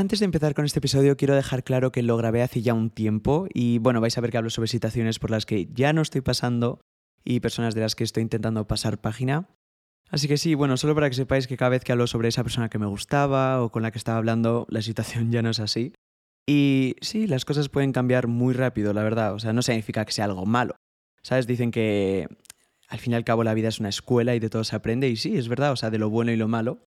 Antes de empezar con este episodio quiero dejar claro que lo grabé hace ya un tiempo y bueno, vais a ver que hablo sobre situaciones por las que ya no estoy pasando y personas de las que estoy intentando pasar página. Así que sí, bueno, solo para que sepáis que cada vez que hablo sobre esa persona que me gustaba o con la que estaba hablando, la situación ya no es así. Y sí, las cosas pueden cambiar muy rápido, la verdad. O sea, no significa que sea algo malo. ¿Sabes? Dicen que al fin y al cabo la vida es una escuela y de todo se aprende. Y sí, es verdad, o sea, de lo bueno y lo malo.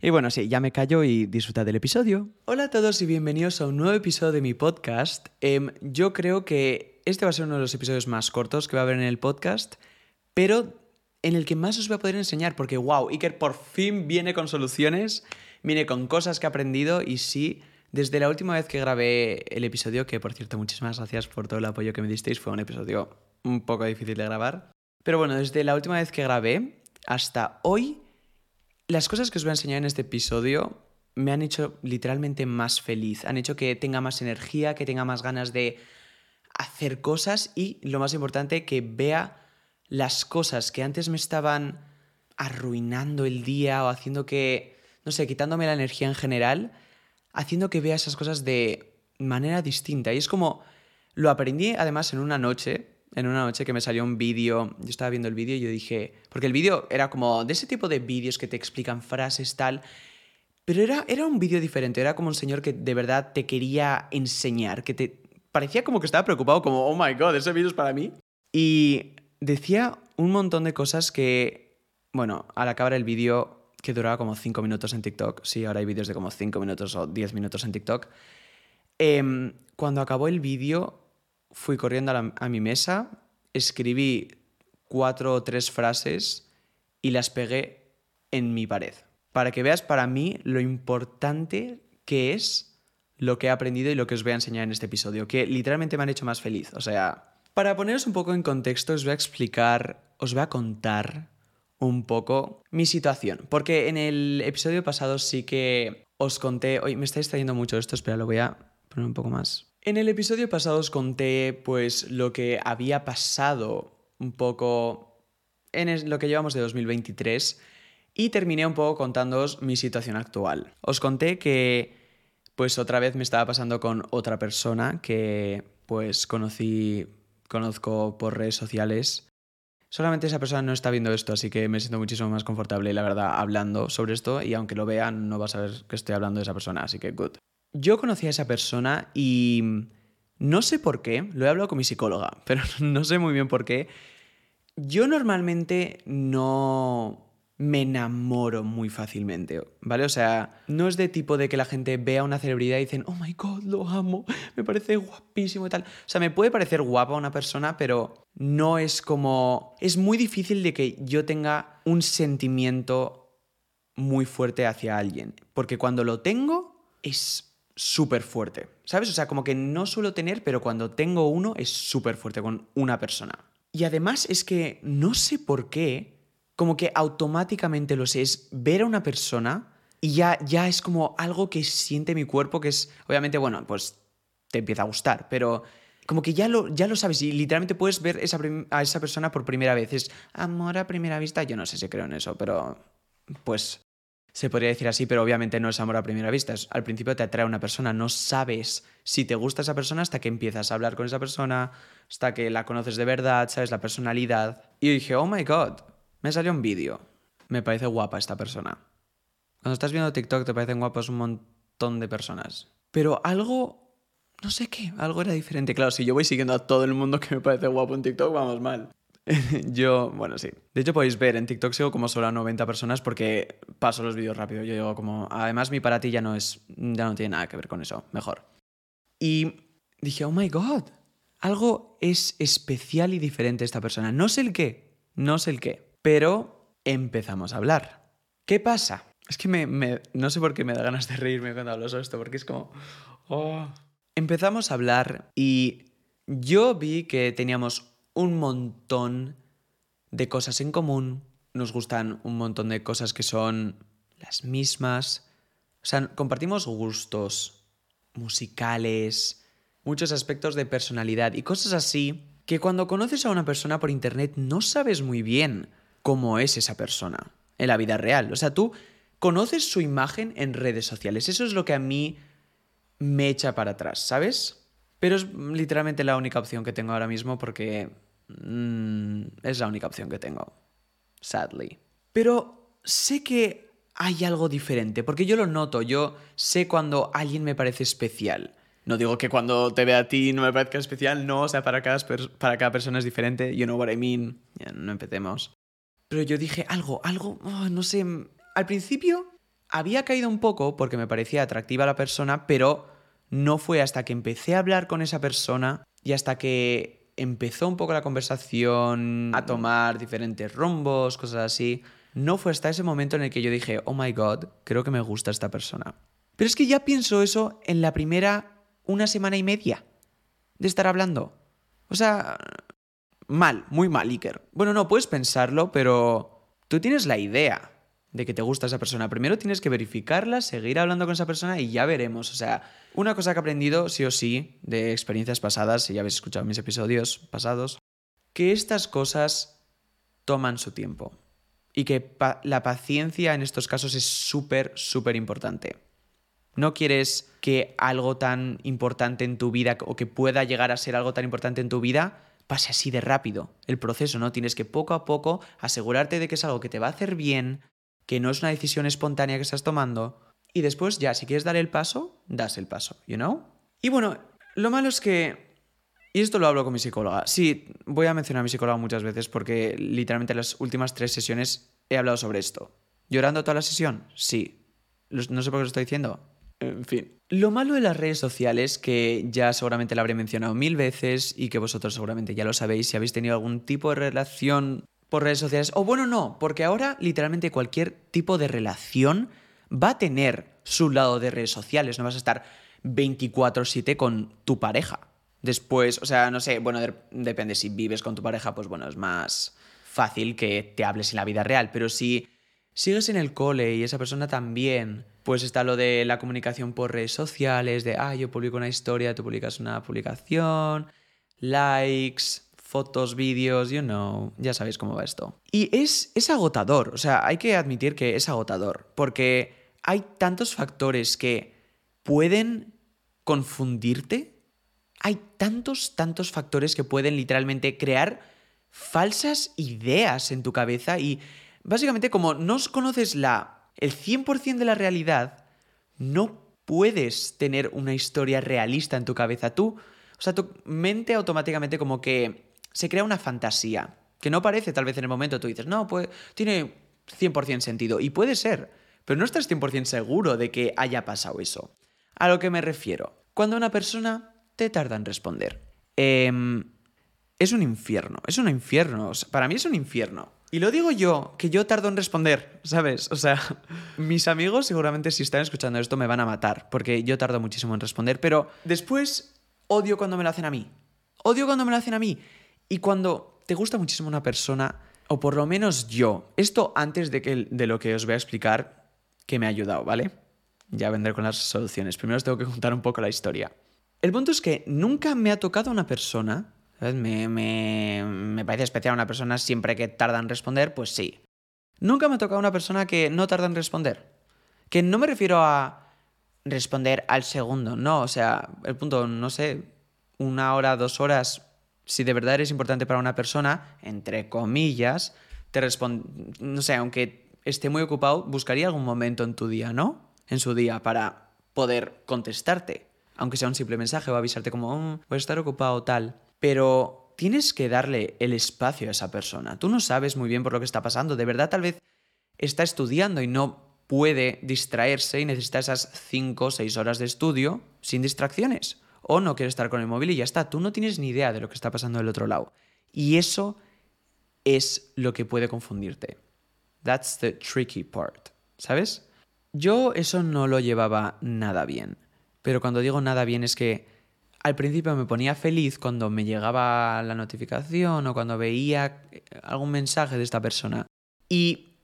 Y bueno, sí, ya me callo y disfruta del episodio. Hola a todos y bienvenidos a un nuevo episodio de mi podcast. Em, yo creo que este va a ser uno de los episodios más cortos que va a haber en el podcast, pero en el que más os voy a poder enseñar, porque wow, Iker por fin viene con soluciones, viene con cosas que ha aprendido y sí, desde la última vez que grabé el episodio, que por cierto muchísimas gracias por todo el apoyo que me disteis, fue un episodio un poco difícil de grabar, pero bueno, desde la última vez que grabé hasta hoy, las cosas que os voy a enseñar en este episodio me han hecho literalmente más feliz, han hecho que tenga más energía, que tenga más ganas de hacer cosas y, lo más importante, que vea las cosas que antes me estaban arruinando el día o haciendo que, no sé, quitándome la energía en general, haciendo que vea esas cosas de manera distinta. Y es como, lo aprendí además en una noche, en una noche que me salió un vídeo, yo estaba viendo el vídeo y yo dije, porque el vídeo era como de ese tipo de vídeos que te explican frases tal, pero era, era un vídeo diferente, era como un señor que de verdad te quería enseñar, que te parecía como que estaba preocupado, como, oh my god, ese vídeo es para mí. Y decía un montón de cosas que, bueno, al acabar el vídeo, que duraba como 5 minutos en TikTok, sí, ahora hay vídeos de como 5 minutos o 10 minutos en TikTok, em, cuando acabó el vídeo fui corriendo a, mi mesa, escribí cuatro o tres frases y las pegué en mi pared. Para que veas para mí lo importante que es lo que he aprendido y lo que os voy a enseñar en este episodio, que literalmente me han hecho más feliz. O sea, para poneros un poco en contexto, os voy a explicar, os voy a contar un poco mi situación. Porque en el episodio pasado sí que os conté. Hoy me estáis trayendo mucho esto, espera, lo voy a poner un poco más. En el episodio pasado os conté, pues, lo que había pasado un poco en lo que llevamos de 2023 y terminé un poco contándoos mi situación actual. Os conté que, pues, otra vez me estaba pasando con otra persona que, pues, conocí conozco por redes sociales. Solamente esa persona no está viendo esto, así que me siento muchísimo más confortable, la verdad, hablando sobre esto y aunque lo vean, no va a saber que estoy hablando de esa persona, así que good. Yo conocí a esa persona y no sé por qué, lo he hablado con mi psicóloga, pero no sé muy bien por qué. Yo normalmente no me enamoro muy fácilmente, ¿vale? O sea, no es de tipo de que la gente vea una celebridad y dicen, oh my god, lo amo, me parece guapísimo y tal. O sea, me puede parecer guapa una persona, pero no es como... Es muy difícil de que yo tenga un sentimiento muy fuerte hacia alguien, porque cuando lo tengo es súper fuerte, ¿sabes? O sea, como que no suelo tener, pero cuando tengo uno es súper fuerte con una persona. Y además es que no sé por qué, como que automáticamente lo sé, es ver a una persona y ya, ya es como algo que siente mi cuerpo, que es, obviamente, bueno, pues te empieza a gustar, pero como que ya lo, ya lo sabes y literalmente puedes ver esa a esa persona por primera vez. Es amor a primera vista, yo no sé si creo en eso, pero pues se podría decir así, pero obviamente no es amor a primera vista. Al principio te atrae una persona, no sabes si te gusta esa persona hasta que empiezas a hablar con esa persona, hasta que la conoces de verdad, sabes la personalidad. Y dije, oh my god, me salió un vídeo. Me parece guapa esta persona. Cuando estás viendo TikTok te parecen guapos un montón de personas. Pero algo, no sé qué, algo era diferente. Claro, si yo voy siguiendo a todo el mundo que me parece guapo en TikTok, vamos mal. yo, bueno, sí. De hecho, podéis ver, en TikTok sigo como solo a 90 personas porque paso los vídeos rápido. Yo digo como, además mi para ti ya no es, ya no tiene nada que ver con eso, mejor. Y dije, oh my god, algo es especial y diferente esta persona. No sé el qué, no sé el qué. Pero empezamos a hablar. ¿Qué pasa? Es que me, no sé por qué me da ganas de reírme cuando hablo sobre esto, porque es como... Oh. Empezamos a hablar y yo vi que teníamos un montón de cosas en común, nos gustan un montón de cosas que son las mismas, o sea, compartimos gustos musicales, muchos aspectos de personalidad y cosas así que cuando conoces a una persona por internet no sabes muy bien cómo es esa persona en la vida real. O sea, tú conoces su imagen en redes sociales. Eso es lo que a mí me echa para atrás, ¿sabes? Pero es literalmente la única opción que tengo ahora mismo porque mm, es la única opción que tengo. Sadly. Pero sé que hay algo diferente, porque yo lo noto, yo sé cuando alguien me parece especial. No digo que cuando te vea a ti no me parezca especial, no, o sea, para cada, para cada persona es diferente, you know what I mean, ya no empecemos. Pero yo dije algo, algo, oh, no sé, al principio había caído un poco porque me parecía atractiva la persona, pero no fue hasta que empecé a hablar con esa persona y hasta que empezó un poco la conversación a tomar diferentes rumbos, cosas así, no fue hasta ese momento en el que yo dije, oh my god, creo que me gusta esta persona. Pero es que ya pienso eso en la primera una semana y media de estar hablando. O sea, mal, muy mal, Iker. Bueno, no, puedes pensarlo, pero tú tienes la idea de que te gusta esa persona. Primero tienes que verificarla, seguir hablando con esa persona y ya veremos. O sea, una cosa que he aprendido, sí o sí, de experiencias pasadas, si ya habéis escuchado mis episodios pasados, que estas cosas toman su tiempo. Y que la paciencia en estos casos es súper, súper importante. No quieres que algo tan importante en tu vida o que pueda llegar a ser algo tan importante en tu vida pase así de rápido. El proceso, ¿no? Tienes que poco a poco asegurarte de que es algo que te va a hacer bien, que no es una decisión espontánea que estás tomando. Y después ya, si quieres dar el paso, das el paso, you know? Y bueno, lo malo es que... Y esto lo hablo con mi psicóloga. Sí, voy a mencionar a mi psicóloga muchas veces porque literalmente en las últimas tres sesiones he hablado sobre esto. ¿Llorando toda la sesión? Sí. No sé por qué lo estoy diciendo. En fin. Lo malo de las redes sociales, que ya seguramente lo habré mencionado mil veces y que vosotros seguramente ya lo sabéis si habéis tenido algún tipo de relación por redes sociales. O bueno, no, porque ahora literalmente cualquier tipo de relación va a tener su lado de redes sociales. No vas a estar 24/7 con tu pareja. Después, o sea, no sé, bueno, depende si vives con tu pareja, pues bueno, es más fácil que te hables en la vida real. Pero si sigues en el cole y esa persona también, pues está lo de la comunicación por redes sociales, de, ah, yo publico una historia, tú publicas una publicación, likes, fotos, vídeos, you know, ya sabéis cómo va esto. Y es, es agotador, o sea, hay que admitir que es agotador, porque hay tantos factores que pueden confundirte, hay tantos, tantos factores que pueden literalmente crear falsas ideas en tu cabeza y básicamente como no conoces la, el 100% de la realidad, no puedes tener una historia realista en tu cabeza. Tú, o sea, tu mente automáticamente como que se crea una fantasía que no parece tal vez en el momento, tú dices, no, pues tiene 100% sentido. Y puede ser, pero no estás 100% seguro de que haya pasado eso. A lo que me refiero, cuando una persona te tarda en responder. Em, es un infierno, es un infierno, para mí es un infierno. Y lo digo yo, que yo tardo en responder, ¿sabes? O sea, mis amigos seguramente si están escuchando esto me van a matar, porque yo tardo muchísimo en responder, pero después odio cuando me lo hacen a mí. Odio cuando me lo hacen a mí. Y cuando te gusta muchísimo una persona, o por lo menos yo, esto antes de, que, de lo que os voy a explicar, que me ha ayudado, ¿vale? Ya vendré con las soluciones. Primero os tengo que contar un poco la historia. El punto es que nunca me ha tocado una persona, ¿sabes? Me, me, me parece especial una persona siempre que tarda en responder, pues sí. Nunca me ha tocado una persona que no tarda en responder. Que no me refiero a responder al segundo, no, o sea, el punto, no sé, una hora, dos horas, si de verdad eres importante para una persona, entre comillas, te responde, no sé, aunque esté muy ocupado, buscaría algún momento en tu día, ¿no? En su día para poder contestarte, aunque sea un simple mensaje o avisarte como, mm, voy a estar ocupado tal. Pero tienes que darle el espacio a esa persona. Tú no sabes muy bien por lo que está pasando. De verdad, tal vez está estudiando y no puede distraerse y necesita esas 5 o 6 horas de estudio sin distracciones o no quiere estar con el móvil y ya está. Tú no tienes ni idea de lo que está pasando del otro lado. Y eso es lo que puede confundirte. That's the tricky part. ¿Sabes? Yo eso no lo llevaba nada bien. Pero cuando digo nada bien es que al principio me ponía feliz cuando me llegaba la notificación o cuando veía algún mensaje de esta persona. Y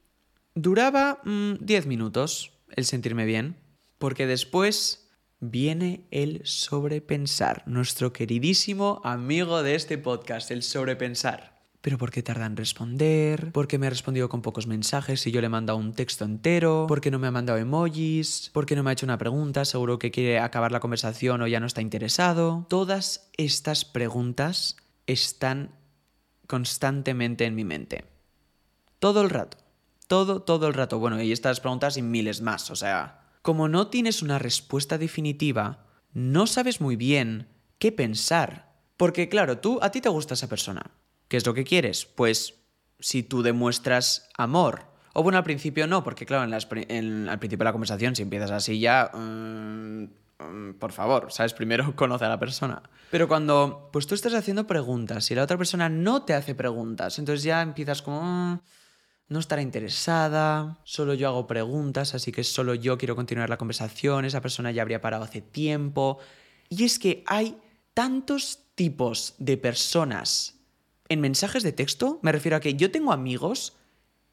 duraba 10 mm, minutos el sentirme bien. Porque después viene el sobrepensar, nuestro queridísimo amigo de este podcast, el sobrepensar. pero ¿por qué tarda en responder? ¿Por qué me ha respondido con pocos mensajes si yo le he mandado un texto entero? ¿Por qué no me ha mandado emojis? ¿Por qué no me ha hecho una pregunta? Seguro que quiere acabar la conversación o ya no está interesado. Todas estas preguntas están constantemente en mi mente. Todo el rato. Todo, todo el rato. Bueno, y estas preguntas y miles más. O sea, como no tienes una respuesta definitiva, no sabes muy bien qué pensar. Porque claro, tú, a ti te gusta esa persona. ¿Qué es lo que quieres? Pues si tú demuestras amor. O bueno, al principio no, porque claro, en al principio de la conversación, si empiezas así ya... Mm, mm, por favor, ¿sabes? Primero conoce a la persona. Pero cuando pues tú estás haciendo preguntas y la otra persona no te hace preguntas, entonces ya empiezas como... Mm, no estará interesada, solo yo hago preguntas, así que solo yo quiero continuar la conversación, esa persona ya habría parado hace tiempo. Y es que hay tantos tipos de personas en mensajes de texto, me refiero a que yo tengo amigos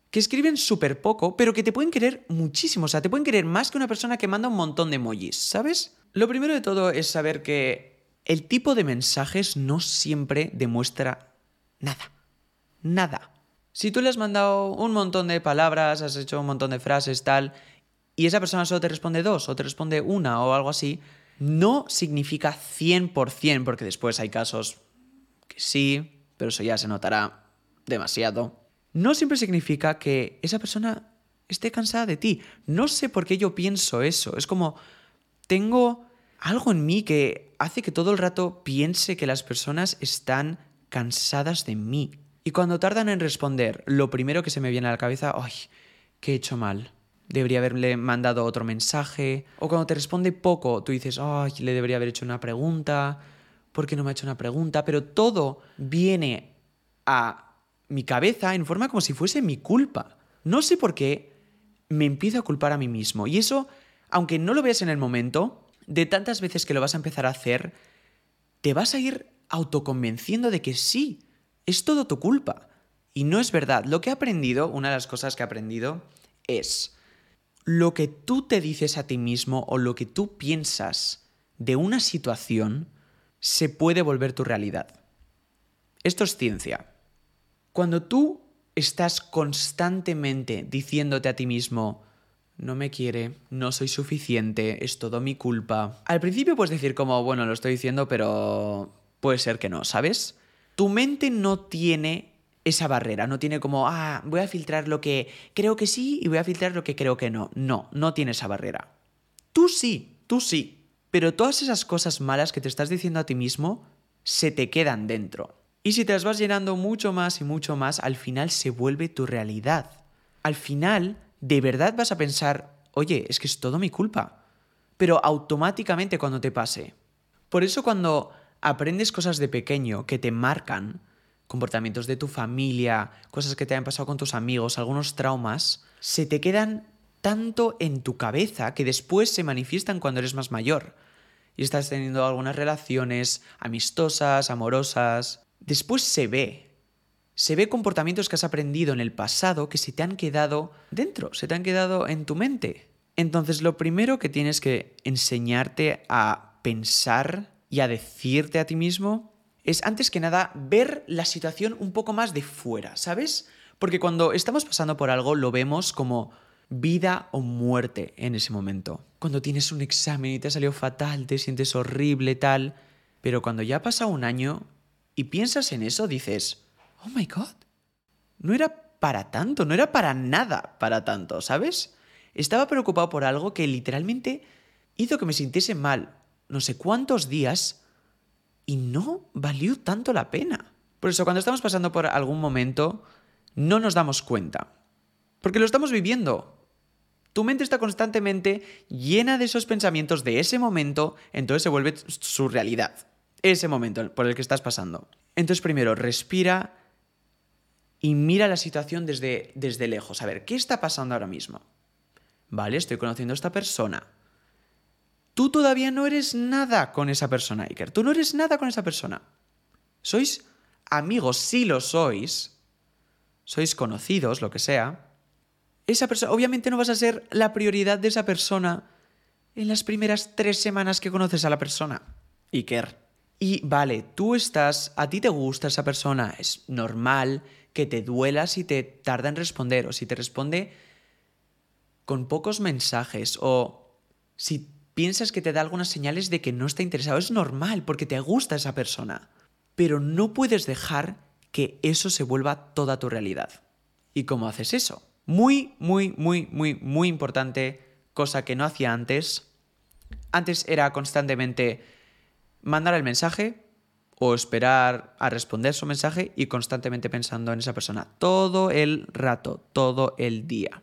que escriben súper poco, pero que te pueden querer muchísimo. O sea, te pueden querer más que una persona que manda un montón de emojis, ¿sabes? Lo primero de todo es saber que el tipo de mensajes no siempre demuestra nada. Nada. Si tú le has mandado un montón de palabras, has hecho un montón de frases, tal, y esa persona solo te responde dos o te responde una o algo así, no significa 100%, porque después hay casos que sí, pero eso ya se notará demasiado, no siempre significa que esa persona esté cansada de ti. No sé por qué yo pienso eso. Es como, tengo algo en mí que hace que todo el rato piense que las personas están cansadas de mí. Y cuando tardan en responder, lo primero que se me viene a la cabeza, ay, ¿qué he hecho mal? Debería haberle mandado otro mensaje. O cuando te responde poco, tú dices, ay, le debería haber hecho una pregunta porque no me ha hecho una pregunta, pero todo viene a mi cabeza en forma como si fuese mi culpa. No sé por qué me empiezo a culpar a mí mismo. Y eso, aunque no lo veas en el momento, de tantas veces que lo vas a empezar a hacer, te vas a ir autoconvenciendo de que sí, es todo tu culpa. Y no es verdad. Lo que he aprendido, una de las cosas que he aprendido, es lo que tú te dices a ti mismo o lo que tú piensas de una situación se puede volver tu realidad. Esto es ciencia. Cuando tú estás constantemente diciéndote a ti mismo, no me quiere, no soy suficiente, es todo mi culpa. Al principio puedes decir como, bueno, lo estoy diciendo, pero puede ser que no, ¿sabes? Tu mente no tiene esa barrera, no tiene como, ah, voy a filtrar lo que creo que sí y voy a filtrar lo que creo que no. No, no tiene esa barrera. Tú sí, tú sí. Pero todas esas cosas malas que te estás diciendo a ti mismo se te quedan dentro. Y si te las vas llenando mucho más y mucho más, al final se vuelve tu realidad. Al final, de verdad vas a pensar, oye, es que es todo mi culpa. Pero automáticamente cuando te pase. Por eso cuando aprendes cosas de pequeño que te marcan, comportamientos de tu familia, cosas que te han pasado con tus amigos, algunos traumas, se te quedan tanto en tu cabeza que después se manifiestan cuando eres más mayor y estás teniendo algunas relaciones amistosas, amorosas. Después se ve. Se ve comportamientos que has aprendido en el pasado que se te han quedado dentro, se te han quedado en tu mente. Entonces lo primero que tienes que enseñarte a pensar y a decirte a ti mismo es antes que nada ver la situación un poco más de fuera, ¿sabes? Porque cuando estamos pasando por algo lo vemos como vida o muerte en ese momento. Cuando tienes un examen y te ha salido fatal, te sientes horrible, tal. Pero cuando ya ha pasado un año y piensas en eso, dices, oh my god, no era para tanto, no era para nada para tanto, ¿sabes? Estaba preocupado por algo que literalmente hizo que me sintiese mal no sé cuántos días y no valió tanto la pena. Por eso cuando estamos pasando por algún momento, no nos damos cuenta. Porque lo estamos viviendo. Tu mente está constantemente llena de esos pensamientos de ese momento, entonces se vuelve su realidad. Ese momento por el que estás pasando. Entonces primero, respira y mira la situación desde, desde lejos. A ver, ¿qué está pasando ahora mismo? Vale, estoy conociendo a esta persona. Tú todavía no eres nada con esa persona, Iker. Tú no eres nada con esa persona. Sois amigos, sí lo sois. Sois conocidos, lo que sea esa persona, obviamente no vas a ser la prioridad de esa persona en las primeras tres semanas que conoces a la persona. Iker, Y vale, tú estás, a ti te gusta esa persona, es normal que te duela si te tarda en responder o si te responde con pocos mensajes o si piensas que te da algunas señales de que no está interesado. Es normal porque te gusta esa persona. Pero no puedes dejar que eso se vuelva toda tu realidad. ¿Y cómo haces eso? Muy, muy, muy, muy, muy importante, cosa que no hacía antes. Antes era constantemente mandar el mensaje o esperar a responder su mensaje y constantemente pensando en esa persona todo el rato, todo el día.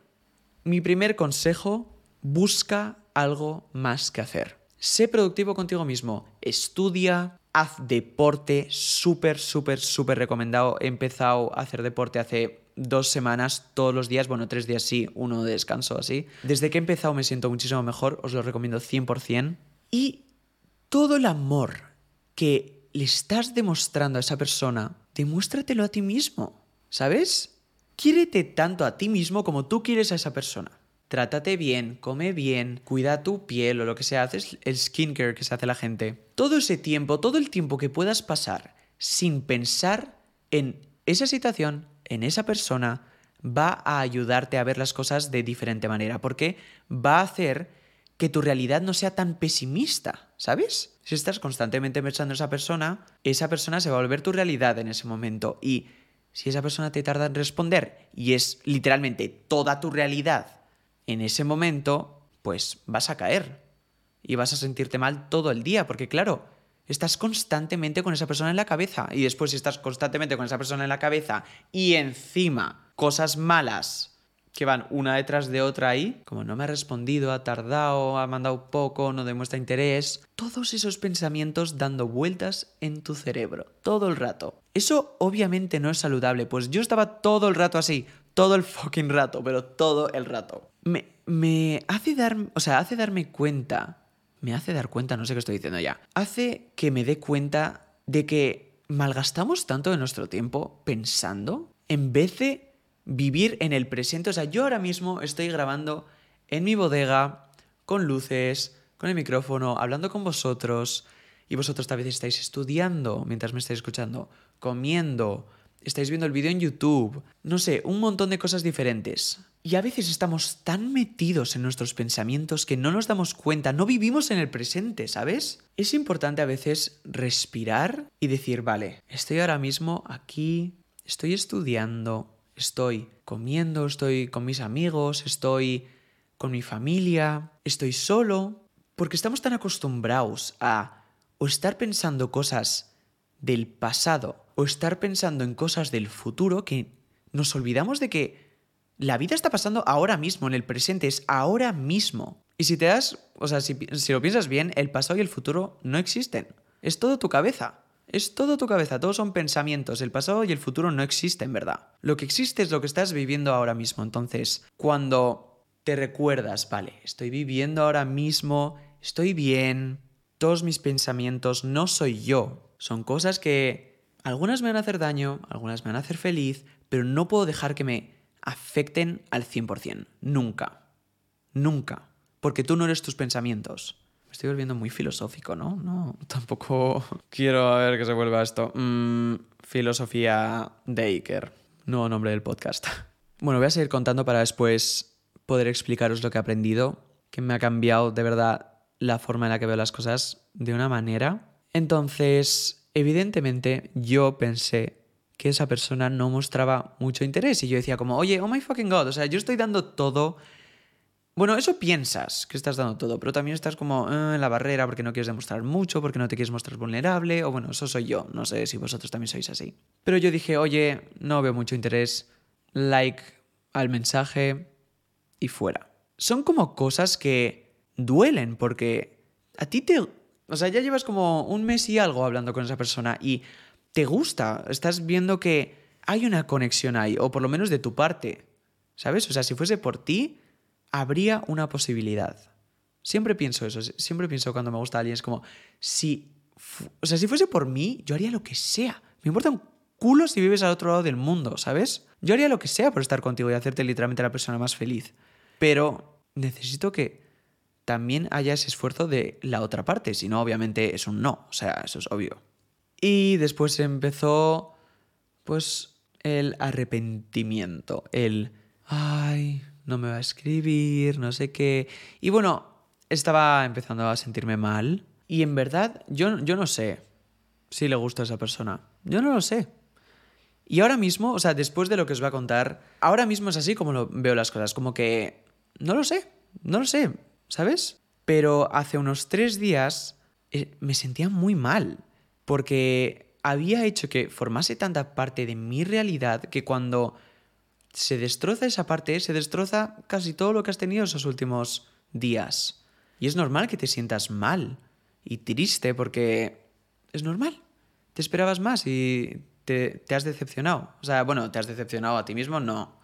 Mi primer consejo, busca algo más que hacer. Sé productivo contigo mismo, estudia, haz deporte, súper, súper, súper recomendado. He empezado a hacer deporte hace dos semanas, todos los días, bueno, tres días sí, uno de descanso así. Desde que he empezado me siento muchísimo mejor, os lo recomiendo 100%. Y todo el amor que le estás demostrando a esa persona, demuéstratelo a ti mismo, ¿sabes? Quiérete tanto a ti mismo como tú quieres a esa persona. Trátate bien, come bien, cuida tu piel o lo que sea, haces el skincare que se hace la gente. Todo ese tiempo, todo el tiempo que puedas pasar sin pensar en esa situación, en esa persona, va a ayudarte a ver las cosas de diferente manera, porque va a hacer que tu realidad no sea tan pesimista, ¿sabes? Si estás constantemente pensando en esa persona, esa persona se va a volver tu realidad en ese momento y si esa persona te tarda en responder y es literalmente toda tu realidad en ese momento, pues vas a caer y vas a sentirte mal todo el día, porque claro, estás constantemente con esa persona en la cabeza y después si estás constantemente con esa persona en la cabeza y encima cosas malas que van una detrás de otra ahí, como no me ha respondido, ha tardado, ha mandado poco, no demuestra interés, todos esos pensamientos dando vueltas en tu cerebro, todo el rato. Eso obviamente no es saludable, pues yo estaba todo el rato así, todo el fucking rato, pero todo el rato. Me, me hace dar, o sea, hace darme cuenta, me hace dar cuenta, no sé qué estoy diciendo ya, hace que me dé cuenta de que malgastamos tanto de nuestro tiempo pensando en vez de vivir en el presente. O sea, yo ahora mismo estoy grabando en mi bodega, con luces, con el micrófono, hablando con vosotros, y vosotros tal vez estáis estudiando mientras me estáis escuchando, comiendo, estáis viendo el vídeo en YouTube, no sé, un montón de cosas diferentes. Y a veces estamos tan metidos en nuestros pensamientos que no nos damos cuenta, no vivimos en el presente, ¿sabes? Es importante a veces respirar y decir, vale, estoy ahora mismo aquí, estoy estudiando, estoy comiendo, estoy con mis amigos, estoy con mi familia, estoy solo, porque estamos tan acostumbrados a o estar pensando cosas del pasado o estar pensando en cosas del futuro que nos olvidamos de que la vida está pasando ahora mismo, en el presente, es ahora mismo. Y si te das, o sea, si, lo piensas bien, el pasado y el futuro no existen. Es todo tu cabeza. Es todo tu cabeza, todos son pensamientos, el pasado y el futuro no existen, ¿verdad? Lo que existe es lo que estás viviendo ahora mismo. Entonces, cuando te recuerdas, vale, estoy viviendo ahora mismo, estoy bien, todos mis pensamientos no soy yo, son cosas que algunas me van a hacer daño, algunas me van a hacer feliz, pero no puedo dejar que me afecten al 100%, nunca, nunca, porque tú no eres tus pensamientos estoy volviendo muy filosófico, ¿no? No, tampoco quiero ver que se vuelva esto. Mm, filosofía de Iker, nuevo nombre del podcast. Bueno, voy a seguir contando para después poder explicaros lo que he aprendido, que me ha cambiado de verdad la forma en la que veo las cosas de una manera. Entonces, evidentemente, yo pensé que esa persona no mostraba mucho interés y yo decía como, oye, oh my fucking god, o sea, yo estoy dando todo bueno, eso piensas que estás dando todo, pero también estás como eh, en la barrera porque no quieres demostrar mucho, porque no te quieres mostrar vulnerable, o bueno, eso soy yo, no sé si vosotros también sois así. Pero yo dije, oye, no veo mucho interés, like al mensaje y fuera. Son como cosas que duelen porque a ti te... O sea, ya llevas como un mes y algo hablando con esa persona y te gusta, estás viendo que hay una conexión ahí, o por lo menos de tu parte, ¿sabes? O sea, si fuese por ti habría una posibilidad. Siempre pienso eso, siempre pienso cuando me gusta alguien, es como, si, o sea, si fuese por mí, yo haría lo que sea. Me importa un culo si vives al otro lado del mundo, ¿sabes? Yo haría lo que sea por estar contigo y hacerte literalmente la persona más feliz. Pero necesito que también haya ese esfuerzo de la otra parte, si no, obviamente es un no, o sea, eso es obvio. Y después empezó, pues, el arrepentimiento, el, ay, no me va a escribir, no sé qué. Y bueno, estaba empezando a sentirme mal. Y en verdad, yo, yo no sé si le gusta a esa persona. Yo no lo sé. Y ahora mismo, o sea, después de lo que os voy a contar, ahora mismo es así como lo veo las cosas, como que no lo sé, no lo sé, ¿sabes? Pero hace unos tres días eh, me sentía muy mal, porque había hecho que formase tanta parte de mi realidad que cuando se destroza esa parte, se destroza casi todo lo que has tenido esos últimos días. Y es normal que te sientas mal y triste porque es normal. Te esperabas más y te, has decepcionado. O sea, bueno, te has decepcionado a ti mismo, no.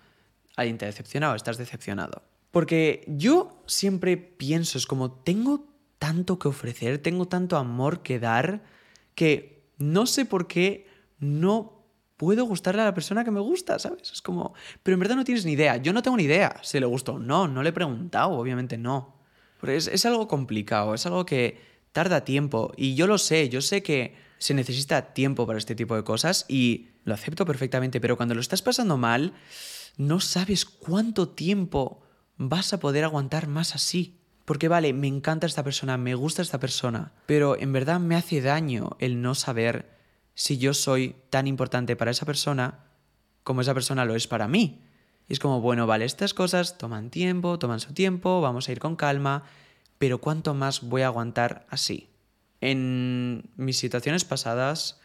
Alguien te ha decepcionado, estás decepcionado. Porque yo siempre pienso, es como, tengo tanto que ofrecer, tengo tanto amor que dar, que no sé por qué no puedo gustarle a la persona que me gusta, ¿sabes? Es como, pero en verdad no tienes ni idea. Yo no tengo ni idea si le gustó o no, no le he preguntado, obviamente no. Pero es, es algo complicado, es algo que tarda tiempo. Y yo lo sé, yo sé que se necesita tiempo para este tipo de cosas y lo acepto perfectamente, pero cuando lo estás pasando mal, no sabes cuánto tiempo vas a poder aguantar más así. Porque vale, me encanta esta persona, me gusta esta persona, pero en verdad me hace daño el no saber si yo soy tan importante para esa persona como esa persona lo es para mí. Y es como, bueno, vale, estas cosas toman tiempo, toman su tiempo, vamos a ir con calma, pero ¿cuánto más voy a aguantar así? En mis situaciones pasadas,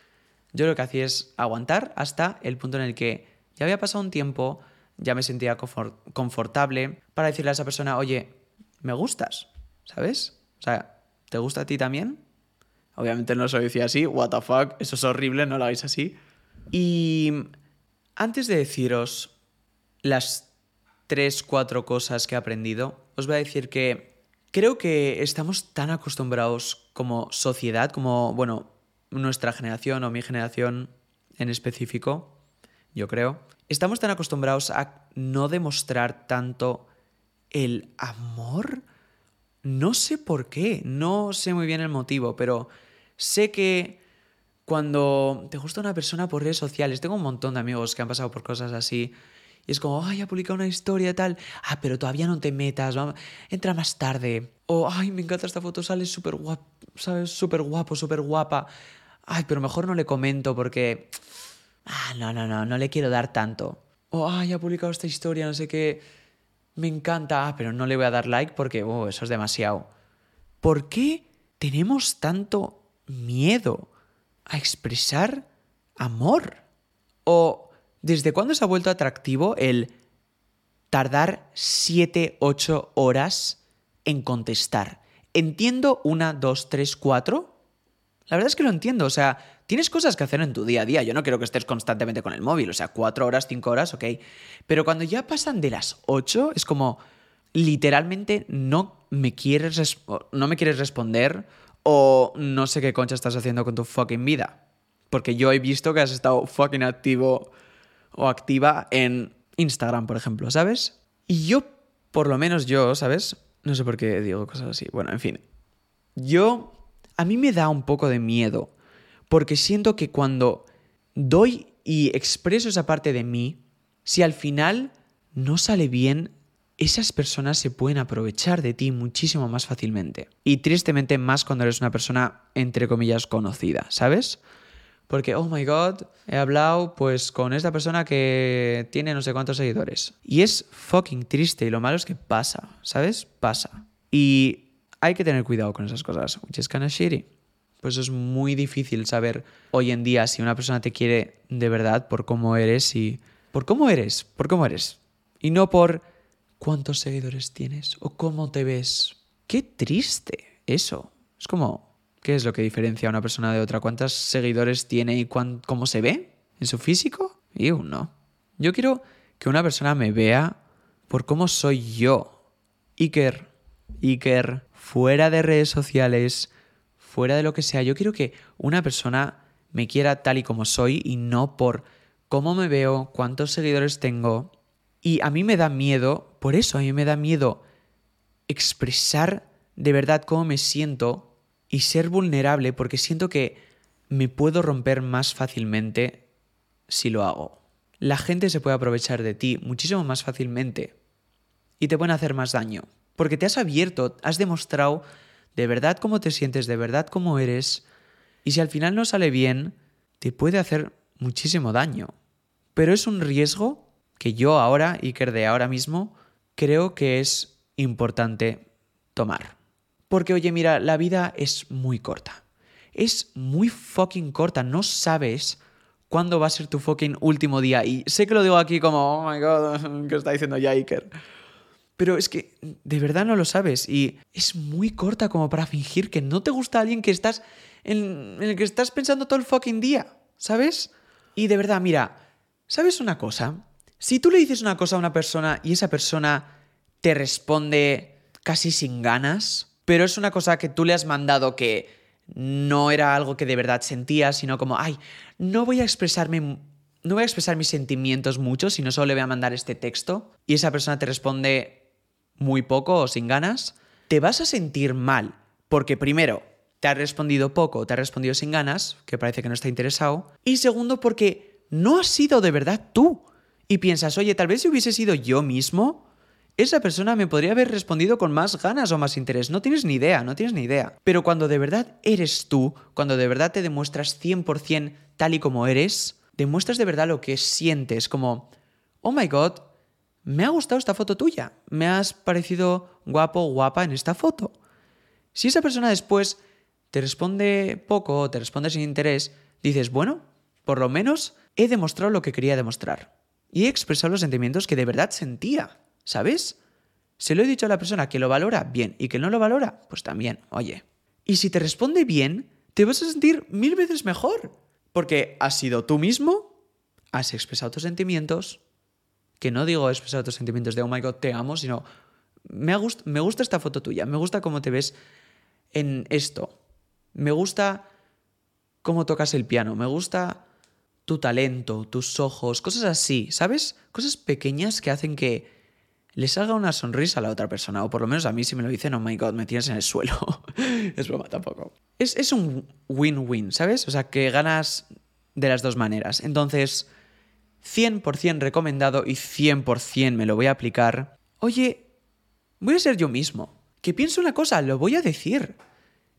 yo lo que hacía es aguantar hasta el punto en el que ya había pasado un tiempo, ya me sentía confortable para decirle a esa persona, oye, me gustas, ¿sabes? O sea, ¿te gusta a ti también? Obviamente no se lo decía así, what the fuck, eso es horrible, no lo hagáis así. Y antes de deciros las tres, cuatro cosas que he aprendido, os voy a decir que Creo que estamos tan acostumbrados como sociedad, como, bueno, nuestra generación o mi generación en específico, yo creo, estamos tan acostumbrados a no demostrar tanto el amor. No sé por qué, no sé muy bien el motivo, pero sé que cuando te gusta una persona por redes sociales, tengo un montón de amigos que han pasado por cosas así, y es como, ay, ha publicado una historia tal. Ah, pero todavía no te metas, entra más tarde. O, ay, me encanta esta foto, sale súper guapo, ¿sabes? Súper guapo, súper guapa. Ay, pero mejor no le comento porque... Ah, no, no, no, no le quiero dar tanto. O, ay, ha publicado esta historia, no sé qué. Me encanta, ah, pero no le voy a dar like porque, oh, eso es demasiado. ¿Por qué tenemos tanto miedo a expresar amor? O ¿Desde cuándo se ha vuelto atractivo el tardar 7, 8 horas en contestar? Entiendo una, dos, tres, cuatro. La verdad es que lo entiendo. O sea, tienes cosas que hacer en tu día a día. Yo no quiero que estés constantemente con el móvil. O sea, cuatro horas, cinco horas, ok. Pero cuando ya pasan de las ocho, es como literalmente no me quieres, no me quieres responder o no sé qué concha estás haciendo con tu fucking vida. Porque yo he visto que has estado fucking activo o activa en Instagram, por ejemplo, ¿sabes? Y yo, por lo menos yo, ¿sabes? No sé por qué digo cosas así. Bueno, en fin. Yo, a mí me da un poco de miedo, porque siento que cuando doy y expreso esa parte de mí, si al final no sale bien, esas personas se pueden aprovechar de ti muchísimo más fácilmente. Y tristemente más cuando eres una persona, entre comillas, conocida, ¿sabes? Porque, oh my god, he hablado pues con esta persona que tiene no sé cuántos seguidores. Y es fucking triste y lo malo es que pasa, ¿sabes? Pasa. Y hay que tener cuidado con esas cosas, which is kind of shitty. Pues es muy difícil saber hoy en día si una persona te quiere de verdad por cómo eres y... Por cómo eres, por cómo eres. Y no por cuántos seguidores tienes o cómo te ves. Qué triste eso. Es como, ¿Qué es lo que diferencia a una persona de otra? ¿Cuántos seguidores tiene y cómo se ve en su físico? Y no. Yo quiero que una persona me vea por cómo soy yo. Iker, Iker, fuera de redes sociales, fuera de lo que sea. Yo quiero que una persona me quiera tal y como soy y no por cómo me veo, cuántos seguidores tengo. Y a mí me da miedo, por eso a mí me da miedo expresar de verdad cómo me siento y ser vulnerable porque siento que me puedo romper más fácilmente si lo hago. La gente se puede aprovechar de ti muchísimo más fácilmente y te pueden hacer más daño. Porque te has abierto, has demostrado de verdad cómo te sientes, de verdad cómo eres. Y si al final no sale bien, te puede hacer muchísimo daño. Pero es un riesgo que yo ahora, Iker de ahora mismo, creo que es importante tomar. Porque oye, mira, la vida es muy corta. Es muy fucking corta. No sabes cuándo va a ser tu fucking último día. Y sé que lo digo aquí como, oh my god, ¿qué está diciendo ya Iker? Pero es que de verdad no lo sabes y es muy corta como para fingir que no te gusta alguien que estás en, el que estás pensando todo el fucking día, ¿sabes? Y de verdad, mira, ¿sabes una cosa? Si tú le dices una cosa a una persona y esa persona te responde casi sin ganas, pero es una cosa que tú le has mandado que no era algo que de verdad sentías, sino como, ay, no voy a expresarme no voy a expresar mis sentimientos mucho, sino solo le voy a mandar este texto y esa persona te responde muy poco o sin ganas, te vas a sentir mal, porque primero, te ha respondido poco, te ha respondido sin ganas, que parece que no está interesado, y segundo, porque no has sido de verdad tú. Y piensas, oye, tal vez si hubiese sido yo mismo, esa persona me podría haber respondido con más ganas o más interés. No tienes ni idea, no tienes ni idea. Pero cuando de verdad eres tú, cuando de verdad te demuestras 100% tal y como eres, demuestras de verdad lo que sientes, como, oh my god, me ha gustado esta foto tuya, me has parecido guapo o guapa en esta foto. Si esa persona después te responde poco o te responde sin interés, dices, bueno, por lo menos he demostrado lo que quería demostrar. Y he expresado los sentimientos que de verdad sentía, ¿sabes? Se lo he dicho a la persona que lo valora, bien, y que no lo valora, pues también, oye. Y si te responde bien, te vas a sentir mil veces mejor, porque has sido tú mismo, has expresado tus sentimientos, que no digo expresar tus sentimientos de, oh my god, te amo, sino, me, me gusta esta foto tuya, me gusta cómo te ves en esto, me gusta cómo tocas el piano, me gusta tu talento, tus ojos, cosas así, ¿sabes? Cosas pequeñas que hacen que le salga una sonrisa a la otra persona, o por lo menos a mí si me lo dicen, oh my god, me tienes en el suelo. es broma tampoco. Es, es un win-win, ¿sabes? O sea, que ganas de las dos maneras. Entonces, 100% recomendado y 100% me lo voy a aplicar. Oye, voy a ser yo mismo. Que pienso una cosa, lo voy a decir.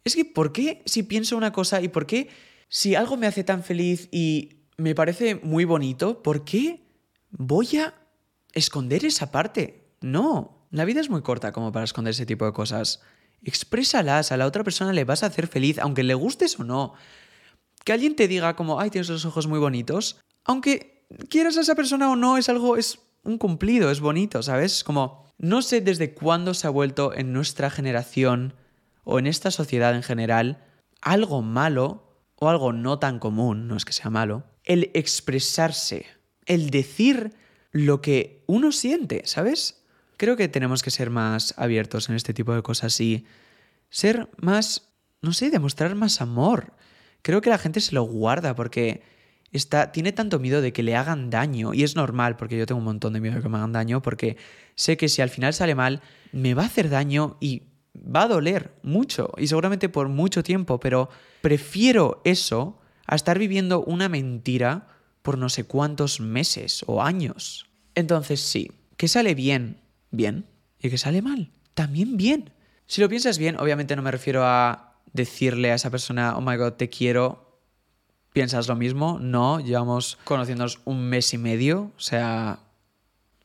Es que, ¿por qué si pienso una cosa y por qué si algo me hace tan feliz y me parece muy bonito, ¿por qué voy a esconder esa parte? No, la vida es muy corta como para esconder ese tipo de cosas. Exprésalas, a la otra persona le vas a hacer feliz, aunque le gustes o no. Que alguien te diga como, ay, tienes los ojos muy bonitos, aunque quieras a esa persona o no, es algo, es un cumplido, es bonito, ¿sabes? Como, no sé desde cuándo se ha vuelto en nuestra generación o en esta sociedad en general algo malo o algo no tan común, no es que sea malo, el expresarse, el decir lo que uno siente, ¿sabes? Creo que tenemos que ser más abiertos en este tipo de cosas y ser más, no sé, demostrar más amor. Creo que la gente se lo guarda porque está, tiene tanto miedo de que le hagan daño, y es normal, porque yo tengo un montón de miedo de que me hagan daño, porque sé que si al final sale mal, me va a hacer daño y va a doler mucho, y seguramente por mucho tiempo, pero prefiero eso a estar viviendo una mentira por no sé cuántos meses o años. Entonces sí, que sale bien, bien, y que sale mal, también bien. Si lo piensas bien, obviamente no me refiero a decirle a esa persona, oh my god, te quiero, ¿Piensas lo mismo? No, llevamos conociéndonos un mes y medio, o sea,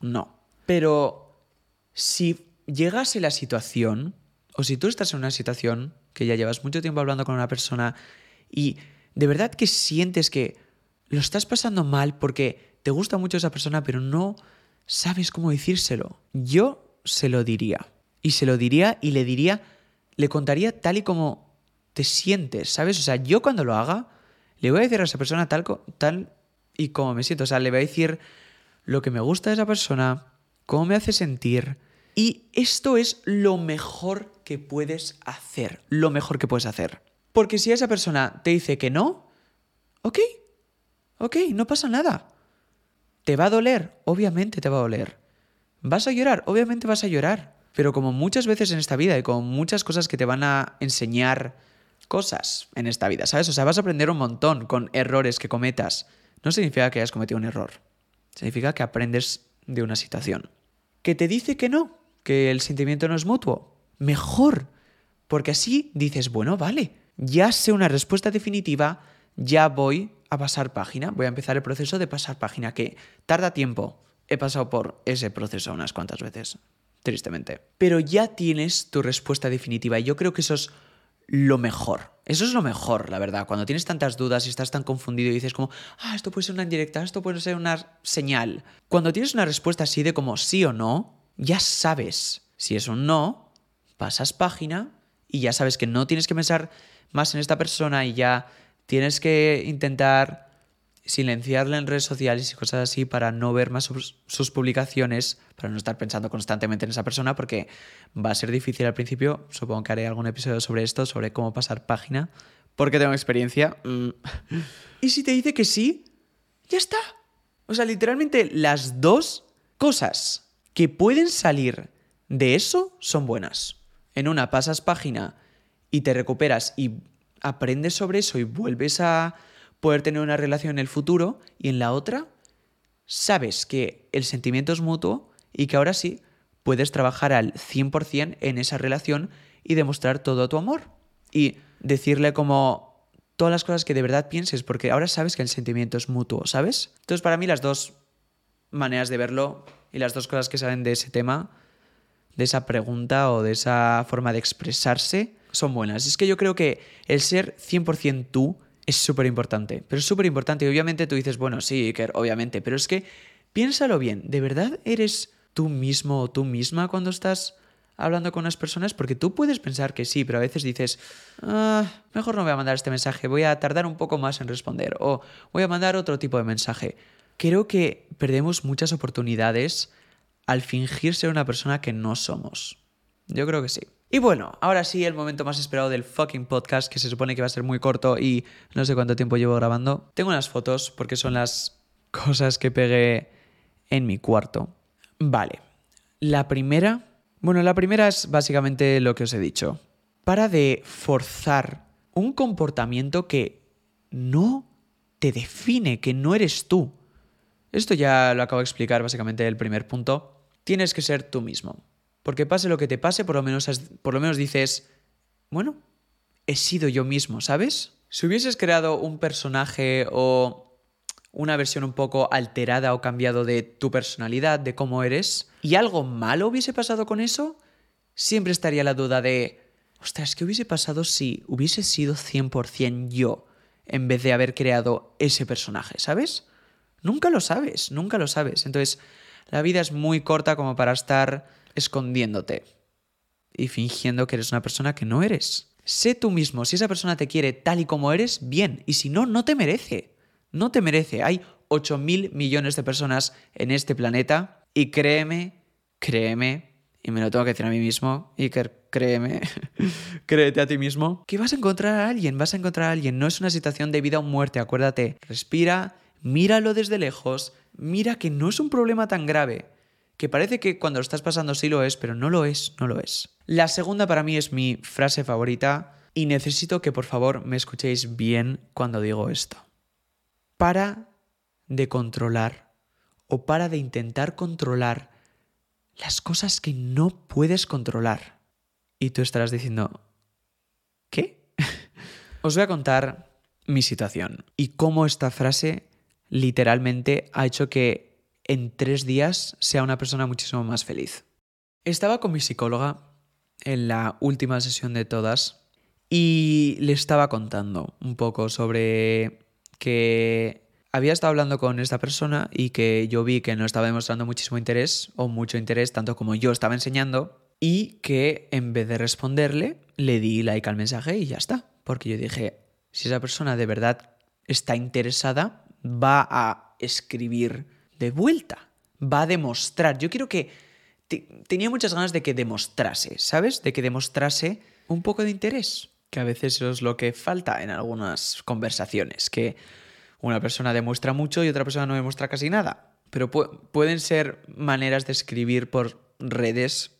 no. Pero si llegase la situación, o si tú estás en una situación que ya llevas mucho tiempo hablando con una persona y de verdad que sientes que lo estás pasando mal porque te gusta mucho esa persona, pero no sabes cómo decírselo, yo se lo diría. Y se lo diría y le diría, le contaría tal y como te sientes, ¿sabes? O sea, yo cuando lo haga, le voy a decir a esa persona tal, tal y como me siento. O sea, le voy a decir lo que me gusta de esa persona, cómo me hace sentir. Y esto es lo mejor que puedes hacer. Lo mejor que puedes hacer. Porque si esa persona te dice que no, ok, ok, no pasa nada. ¿Te va a doler? Obviamente te va a doler. ¿Vas a llorar? Obviamente vas a llorar. Pero como muchas veces en esta vida y como muchas cosas que te van a enseñar cosas en esta vida, ¿sabes? O sea, vas a aprender un montón con errores que cometas. No significa que hayas cometido un error. Significa que aprendes de una situación. Que te dice que no, que el sentimiento no es mutuo. Mejor. Porque así dices, bueno, vale, ya sé una respuesta definitiva, ya voy a pasar página, voy a empezar el proceso de pasar página, que tarda tiempo. He pasado por ese proceso unas cuantas veces, tristemente. Pero ya tienes tu respuesta definitiva y yo creo que eso es lo mejor. Eso es lo mejor, la verdad. Cuando tienes tantas dudas y estás tan confundido y dices como, ah, esto puede ser una indirecta, esto puede ser una señal. Cuando tienes una respuesta así de como sí o no, ya sabes. Si es un no, pasas página y ya sabes que no tienes que pensar más en esta persona y ya tienes que intentar silenciarle en redes sociales y cosas así para no ver más sus, publicaciones, para no estar pensando constantemente en esa persona, porque va a ser difícil al principio. Supongo que haré algún episodio sobre esto, sobre cómo pasar página, porque tengo experiencia. Mm. y si te dice que sí, ya está. O sea, literalmente las dos cosas que pueden salir de eso son buenas. En una pasas página y te recuperas y aprendes sobre eso y vuelves a poder tener una relación en el futuro y en la otra sabes que el sentimiento es mutuo y que ahora sí puedes trabajar al 100% en esa relación y demostrar todo tu amor y decirle como todas las cosas que de verdad pienses porque ahora sabes que el sentimiento es mutuo, ¿sabes? Entonces para mí las dos maneras de verlo y las dos cosas que salen de ese tema, de esa pregunta o de esa forma de expresarse, son buenas. Es que yo creo que el ser 100% tú es súper importante. Pero es súper importante. Y obviamente tú dices, bueno, sí, Iker, obviamente. Pero es que piénsalo bien. ¿De verdad eres tú mismo o tú misma cuando estás hablando con unas personas? Porque tú puedes pensar que sí, pero a veces dices, ah, mejor no voy a mandar este mensaje, voy a tardar un poco más en responder. O voy a mandar otro tipo de mensaje creo que perdemos muchas oportunidades al fingir ser una persona que no somos. Yo creo que sí. Y bueno, ahora sí, el momento más esperado del fucking podcast, que se supone que va a ser muy corto y no sé cuánto tiempo llevo grabando. Tengo unas fotos porque son las cosas que pegué en mi cuarto. Vale. La primera... Bueno, la primera es básicamente lo que os he dicho. Para de forzar un comportamiento que no te define, que no eres tú. Esto ya lo acabo de explicar básicamente el primer punto. Tienes que ser tú mismo. Porque pase lo que te pase, por lo menos, por lo menos dices, bueno, he sido yo mismo, ¿sabes? Si hubieses creado un personaje o una versión un poco alterada o cambiado de tu personalidad, de cómo eres, y algo malo hubiese pasado con eso, siempre estaría la duda de, ostras, ¿qué hubiese pasado si hubiese sido 100% yo en vez de haber creado ese personaje, ¿sabes? Nunca lo sabes, nunca lo sabes. Entonces, la vida es muy corta como para estar escondiéndote y fingiendo que eres una persona que no eres. Sé tú mismo, si esa persona te quiere tal y como eres, bien, y si no, no te merece. No te merece. Hay 8 mil millones de personas en este planeta y créeme, créeme, y me lo tengo que decir a mí mismo, Iker, créeme, créete a ti mismo, que vas a encontrar a alguien, vas a encontrar a alguien. No es una situación de vida o muerte, acuérdate. Respira, míralo desde lejos, mira que no es un problema tan grave, que parece que cuando lo estás pasando sí lo es, pero no lo es, no lo es. La segunda para mí es mi frase favorita y necesito que por favor me escuchéis bien cuando digo esto. Para de controlar o para de intentar controlar las cosas que no puedes controlar. Y tú estarás diciendo, ¿qué? Os voy a contar mi situación y cómo esta frase literalmente ha hecho que en tres días sea una persona muchísimo más feliz. Estaba con mi psicóloga en la última sesión de todas y le estaba contando un poco sobre que había estado hablando con esta persona y que yo vi que no estaba demostrando muchísimo interés o mucho interés tanto como yo estaba enseñando y que en vez de responderle le di like al mensaje y ya está. Porque yo dije, si esa persona de verdad está interesada, va a escribir de vuelta, va a demostrar. Yo quiero que... tenía muchas ganas de que demostrase, ¿sabes? De que demostrase un poco de interés, que a veces eso es lo que falta en algunas conversaciones, que una persona demuestra mucho y otra persona no demuestra casi nada. Pero pueden ser maneras de escribir por redes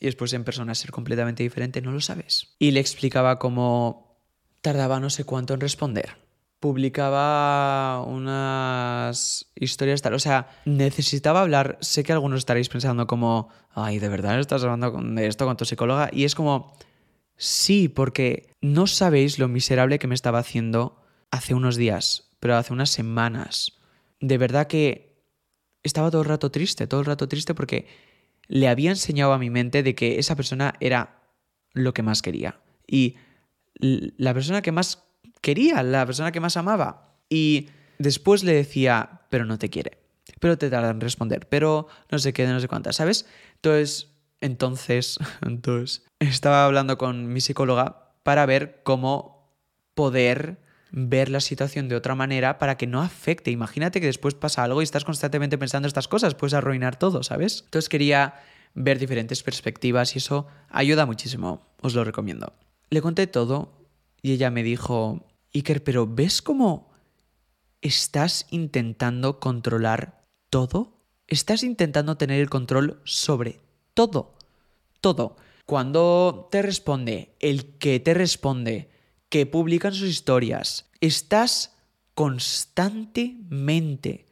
y después en persona ser completamente diferente, no lo sabes. Y le explicaba cómo tardaba no sé cuánto en responder. Publicaba unas historias tal. O sea, necesitaba hablar. Sé que algunos estaréis pensando como, ay, ¿de verdad estás hablando de esto con tu psicóloga? Y es como, sí, porque no sabéis lo miserable que me estaba haciendo hace unos días, pero hace unas semanas. De verdad que estaba todo el rato triste, todo el rato triste porque le había enseñado a mi mente de que esa persona era lo que más quería. Y la persona que más quería, la persona que más amaba. Y después le decía, pero no te quiere, pero te tarda en responder, pero no sé qué, no sé cuántas, ¿sabes? Entonces, entonces, entonces, estaba hablando con mi psicóloga para ver cómo poder ver la situación de otra manera para que no afecte. Imagínate que después pasa algo y estás constantemente pensando estas cosas, puedes arruinar todo, ¿sabes? Entonces quería ver diferentes perspectivas y eso ayuda muchísimo, os lo recomiendo. Le conté todo y ella me dijo, Iker, pero ¿ves cómo estás intentando controlar todo? Estás intentando tener el control sobre todo, todo. Cuando te responde el que te responde, que publican sus historias, estás constantemente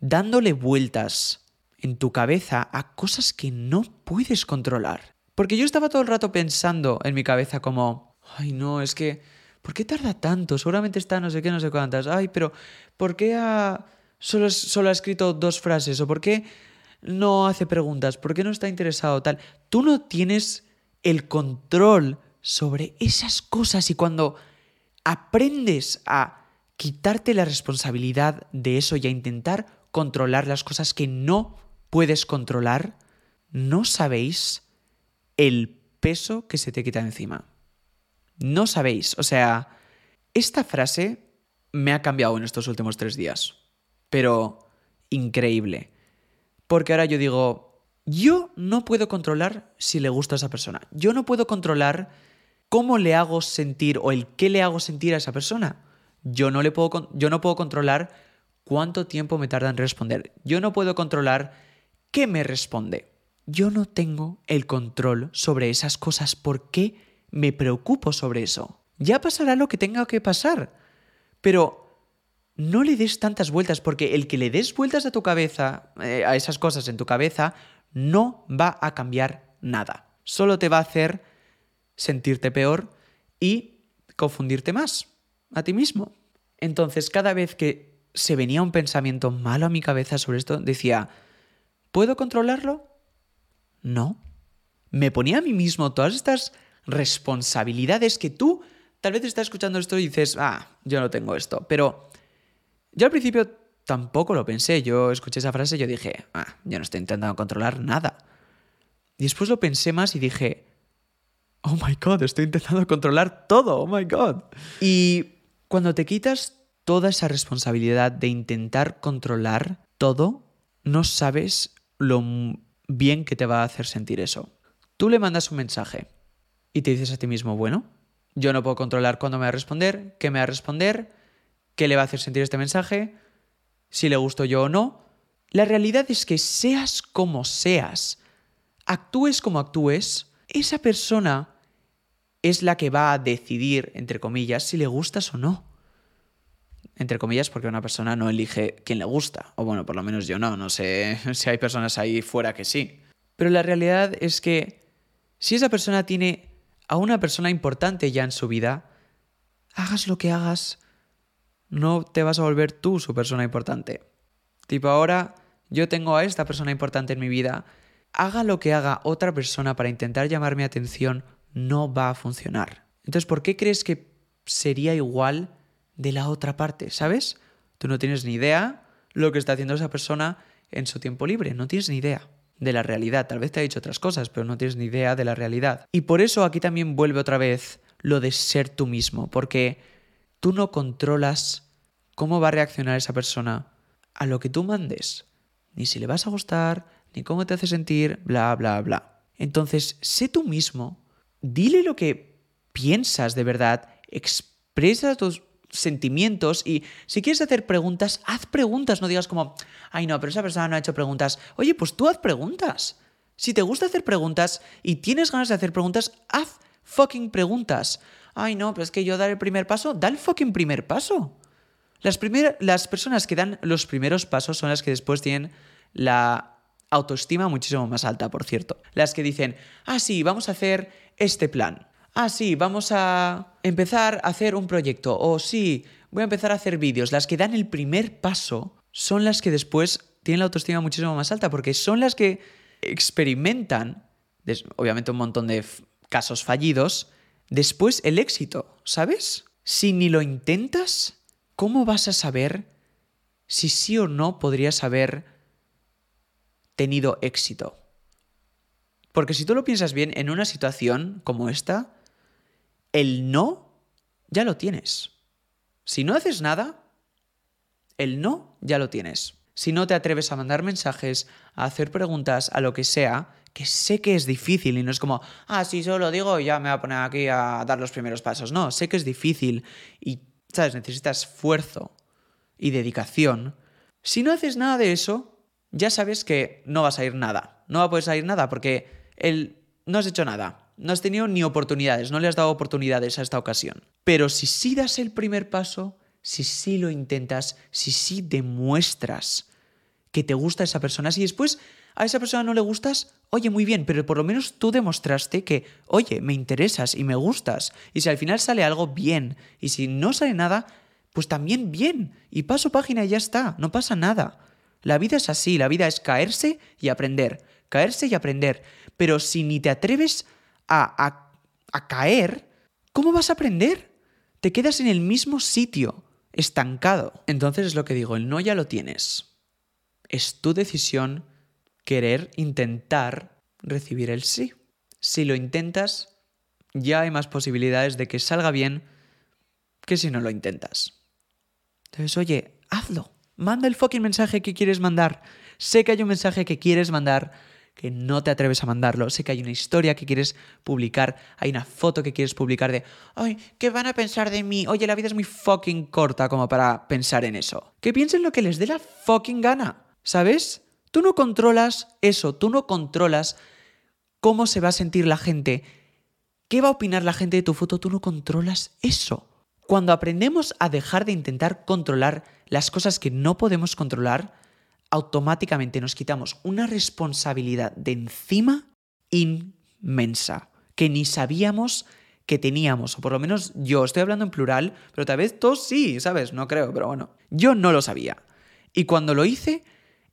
dándole vueltas en tu cabeza a cosas que no puedes controlar. Porque yo estaba todo el rato pensando en mi cabeza como, ay no, es que, ¿por qué tarda tanto? Seguramente está no sé qué, no sé cuántas. Ay, pero ¿por qué ha... Solo, ha escrito dos frases? ¿O por qué no hace preguntas? ¿Por qué no está interesado tal? Tú no tienes el control sobre esas cosas y cuando aprendes a quitarte la responsabilidad de eso y a intentar controlar las cosas que no puedes controlar, no sabéis el peso que se te quita encima. No sabéis. O sea, esta frase me ha cambiado en estos últimos tres días. Pero increíble. Porque ahora yo digo, yo no puedo controlar si le gusta a esa persona. Yo no puedo controlar cómo le hago sentir o el qué le hago sentir a esa persona. Yo no, le puedo, yo no puedo controlar cuánto tiempo me tarda en responder. Yo no puedo controlar qué me responde. Yo no tengo el control sobre esas cosas. ¿Por qué me preocupo sobre eso? Ya pasará lo que tenga que pasar. Pero no le des tantas vueltas porque el que le des vueltas a tu cabeza, eh, a esas cosas en tu cabeza, no va a cambiar nada. Solo te va a hacer sentirte peor y confundirte más a ti mismo. Entonces, cada vez que se venía un pensamiento malo a mi cabeza sobre esto, decía, ¿puedo controlarlo? No. Me ponía a mí mismo todas estas responsabilidades que tú tal vez estás escuchando esto y dices, ah, yo no tengo esto. Pero yo al principio tampoco lo pensé. Yo escuché esa frase y yo dije, ah, yo no estoy intentando controlar nada. Y después lo pensé más y dije, oh my god, estoy intentando controlar todo, oh my god. Y cuando te quitas toda esa responsabilidad de intentar controlar todo, no sabes lo bien que te va a hacer sentir eso. Tú le mandas un mensaje y te dices a ti mismo, bueno, yo no puedo controlar cuándo me va a responder, qué me va a responder, qué le va a hacer sentir este mensaje, si le gusto yo o no. La realidad es que seas como seas, actúes como actúes, esa persona es la que va a decidir, entre comillas, si le gustas o no. Entre comillas, porque una persona no elige quién le gusta. O bueno, por lo menos yo no. No sé si hay personas ahí fuera que sí. Pero la realidad es que si esa persona tiene a una persona importante ya en su vida, hagas lo que hagas, no te vas a volver tú su persona importante. Tipo ahora, yo tengo a esta persona importante en mi vida, haga lo que haga otra persona para intentar llamar mi atención, no va a funcionar. Entonces, ¿por qué crees que sería igual de la otra parte? ¿Sabes? Tú no tienes ni idea lo que está haciendo esa persona en su tiempo libre, no tienes ni idea de la realidad. Tal vez te ha dicho otras cosas, pero no tienes ni idea de la realidad. Y por eso aquí también vuelve otra vez lo de ser tú mismo, porque tú no controlas cómo va a reaccionar esa persona a lo que tú mandes, ni si le vas a gustar, ni cómo te hace sentir, bla, bla, bla. Entonces, sé tú mismo dile lo que piensas de verdad, expresa tus sentimientos y si quieres hacer preguntas, haz preguntas, no digas como, ay no, pero esa persona no ha hecho preguntas. Oye, pues tú haz preguntas. Si te gusta hacer preguntas y tienes ganas de hacer preguntas, haz fucking preguntas. Ay, no, pero es que yo dar el primer paso, da el fucking primer paso. Las, las personas que dan los primeros pasos son las que después tienen la autoestima muchísimo más alta, por cierto. Las que dicen, ah, sí, vamos a hacer este plan. Ah, sí, vamos a empezar a hacer un proyecto. O sí, voy a empezar a hacer vídeos. Las que dan el primer paso son las que después tienen la autoestima muchísimo más alta, porque son las que experimentan, obviamente un montón de casos fallidos, después el éxito, ¿sabes? Si ni lo intentas, ¿cómo vas a saber si sí o no podrías haber tenido éxito? Porque si tú lo piensas bien, en una situación como esta, el no ya lo tienes. Si no haces nada, el no ya lo tienes. Si no te atreves a mandar mensajes, a hacer preguntas, a lo que sea, que sé que es difícil y no es como, ah, si solo lo digo ya me voy a poner aquí a dar los primeros pasos. No, sé que es difícil y, ¿sabes? Necesitas esfuerzo y dedicación. Si no haces nada de eso, ya sabes que no vas a ir nada. No va a poder salir nada porque el, no has hecho nada. No has tenido ni oportunidades, no le has dado oportunidades a esta ocasión. Pero si sí das el primer paso, si sí lo intentas, si sí demuestras que te gusta esa persona, si después a esa persona no le gustas, oye, muy bien, pero por lo menos tú demostraste que, oye, me interesas y me gustas. Y si al final sale algo, bien. Y si no sale nada, pues también bien. Y paso página y ya está, no pasa nada. La vida es así, la vida es caerse y aprender, caerse y aprender. Pero si ni te atreves a, caer, ¿cómo vas a aprender? Te quedas en el mismo sitio, estancado. Entonces es lo que digo, el no ya lo tienes. Es tu decisión querer intentar recibir el sí. Si lo intentas, ya hay más posibilidades de que salga bien que si no lo intentas. Entonces, oye, hazlo. Manda el fucking mensaje que quieres mandar. Sé que hay un mensaje que quieres mandar que no te atreves a mandarlo. Sé que hay una historia que quieres publicar, hay una foto que quieres publicar de, ay, ¿qué van a pensar de mí? Oye, la vida es muy fucking corta como para pensar en eso. Que piensen lo que les dé la fucking gana, ¿sabes? Tú no controlas eso, tú no controlas cómo se va a sentir la gente, qué va a opinar la gente de tu foto, tú no controlas eso. Cuando aprendemos a dejar de intentar controlar las cosas que no podemos controlar, automáticamente nos quitamos una responsabilidad de encima inmensa, que ni sabíamos que teníamos, o por lo menos yo estoy hablando en plural, pero tal vez todos sí, ¿sabes? No creo, pero bueno, yo no lo sabía. Y cuando lo hice,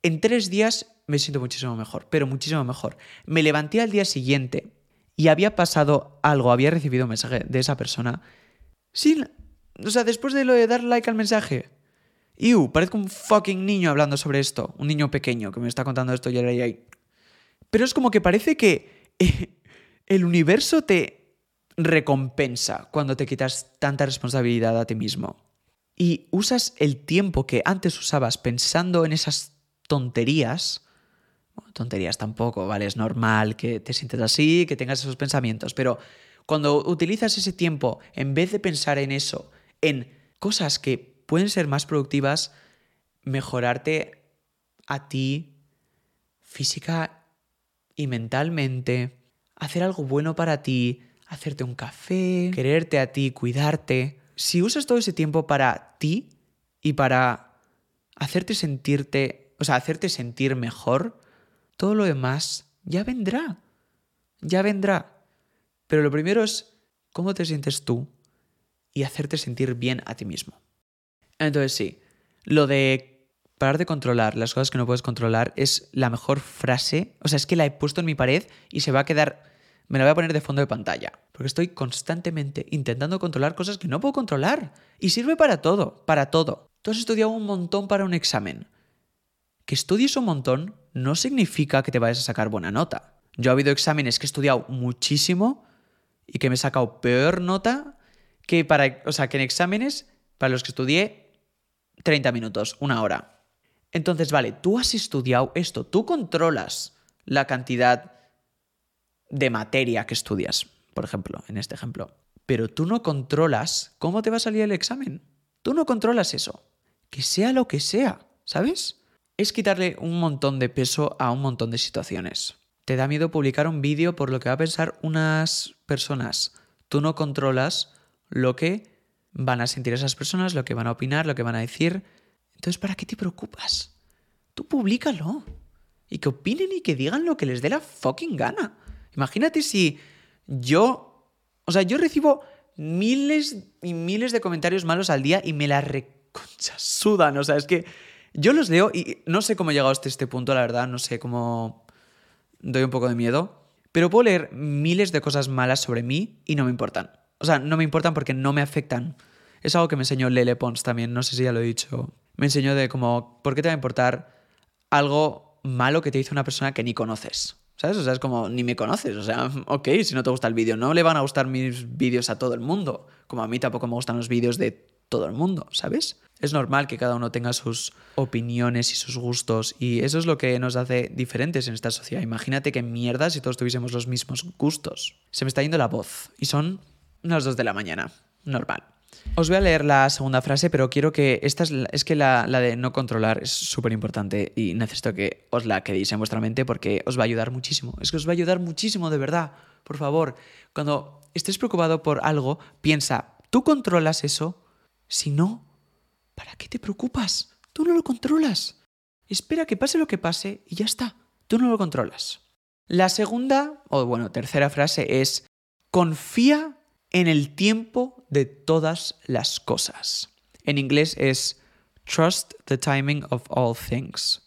en tres días me siento muchísimo mejor, pero muchísimo mejor. Me levanté al día siguiente y había pasado algo, había recibido un mensaje de esa persona. Sí, o sea, después de lo de dar like al mensaje, Iu, parezco un fucking niño hablando sobre esto. Un niño pequeño que me está contando esto y ahí. Pero es como que parece que el universo te recompensa cuando te quitas tanta responsabilidad a ti mismo. Y usas el tiempo que antes usabas pensando en esas tonterías. tonterías tampoco, ¿vale? Es normal que te sientas así, que tengas esos pensamientos. Pero cuando utilizas ese tiempo, en vez de pensar en eso, en cosas que pueden ser más productivas mejorarte a ti física y mentalmente, hacer algo bueno para ti, hacerte un café, quererte a ti, cuidarte. Si usas todo ese tiempo para ti y para hacerte sentirte, o sea, hacerte sentir mejor, todo lo demás ya vendrá. Ya vendrá. Pero lo primero es cómo te sientes tú y hacerte sentir bien a ti mismo. Entonces sí, lo de parar de controlar las cosas que no puedes controlar es la mejor frase. O sea, es que la he puesto en mi pared y se va a quedar... Me la voy a poner de fondo de pantalla. Porque estoy constantemente intentando controlar cosas que no puedo controlar. Y sirve para todo, para todo. Tú has estudiado un montón para un examen. Que estudies un montón no significa que te vayas a sacar buena nota. Yo ha habido exámenes que he estudiado muchísimo y que me he sacado peor nota que para, o sea, que en exámenes para los que estudié 30 minutos, una hora. Entonces, vale, tú has estudiado esto, tú controlas la cantidad de materia que estudias, por ejemplo, en este ejemplo. Pero tú no controlas cómo te va a salir el examen. Tú no controlas eso. Que sea lo que sea, ¿sabes? Es quitarle un montón de peso a un montón de situaciones. Te da miedo publicar un vídeo por lo que va a pensar unas personas. Tú no controlas lo que van a sentir esas personas, lo que van a opinar, lo que van a decir. Entonces, ¿para qué te preocupas? Tú públicalo. Y que opinen y que digan lo que les dé la fucking gana. Imagínate si yo. O sea, yo recibo miles y miles de comentarios malos al día y me la reconcha sudan. O sea, es que yo los leo y no sé cómo he llegado hasta este punto, la verdad. No sé cómo. Doy un poco de miedo. Pero puedo leer miles de cosas malas sobre mí y no me importan. O sea, no me importan porque no me afectan. Es algo que me enseñó Lele Pons también, no sé si ya lo he dicho. Me enseñó de como, ¿por qué te va a importar algo malo que te dice una persona que ni conoces? ¿Sabes? O sea, es como, ni me conoces. O sea, ok, si no te gusta el vídeo, no le van a gustar mis vídeos a todo el mundo. Como a mí tampoco me gustan los vídeos de todo el mundo, ¿sabes? Es normal que cada uno tenga sus opiniones y sus gustos y eso es lo que nos hace diferentes en esta sociedad. Imagínate qué mierda si todos tuviésemos los mismos gustos. Se me está yendo la voz y son unas dos de la mañana. Normal. Os voy a leer la segunda frase, pero quiero que esta es, es que la, la, de no controlar es súper importante y necesito que os la quedéis en vuestra mente porque os va a ayudar muchísimo. Es que os va a ayudar muchísimo, de verdad. Por favor, cuando estés preocupado por algo, piensa, ¿tú controlas eso? Si no, ¿para qué te preocupas? Tú no lo controlas. Espera que pase lo que pase y ya está. Tú no lo controlas. La segunda, o bueno, tercera frase es, confía en el tiempo de todas las cosas. En inglés es Trust the timing of all things.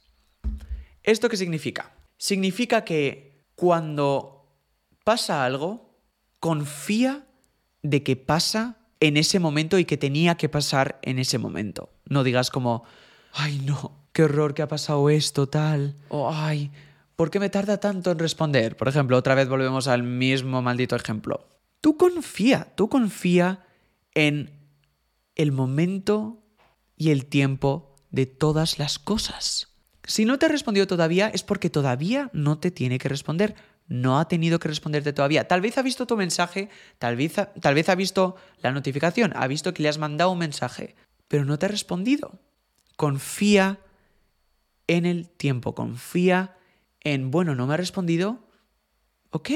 ¿Esto qué significa? Significa que cuando pasa algo, confía de que pasa en ese momento y que tenía que pasar en ese momento. No digas como, ay no, qué horror que ha pasado esto, tal, o ay, ¿por qué me tarda tanto en responder? Por ejemplo, otra vez volvemos al mismo maldito ejemplo. Tú confía, tú confía en el momento y el tiempo de todas las cosas. Si no te ha respondido todavía es porque todavía no te tiene que responder. No ha tenido que responderte todavía. Tal vez ha visto tu mensaje, tal vez, tal vez ha visto la notificación, ha visto que le has mandado un mensaje, pero no te ha respondido. Confía en el tiempo, confía en, bueno, no me ha respondido, ok,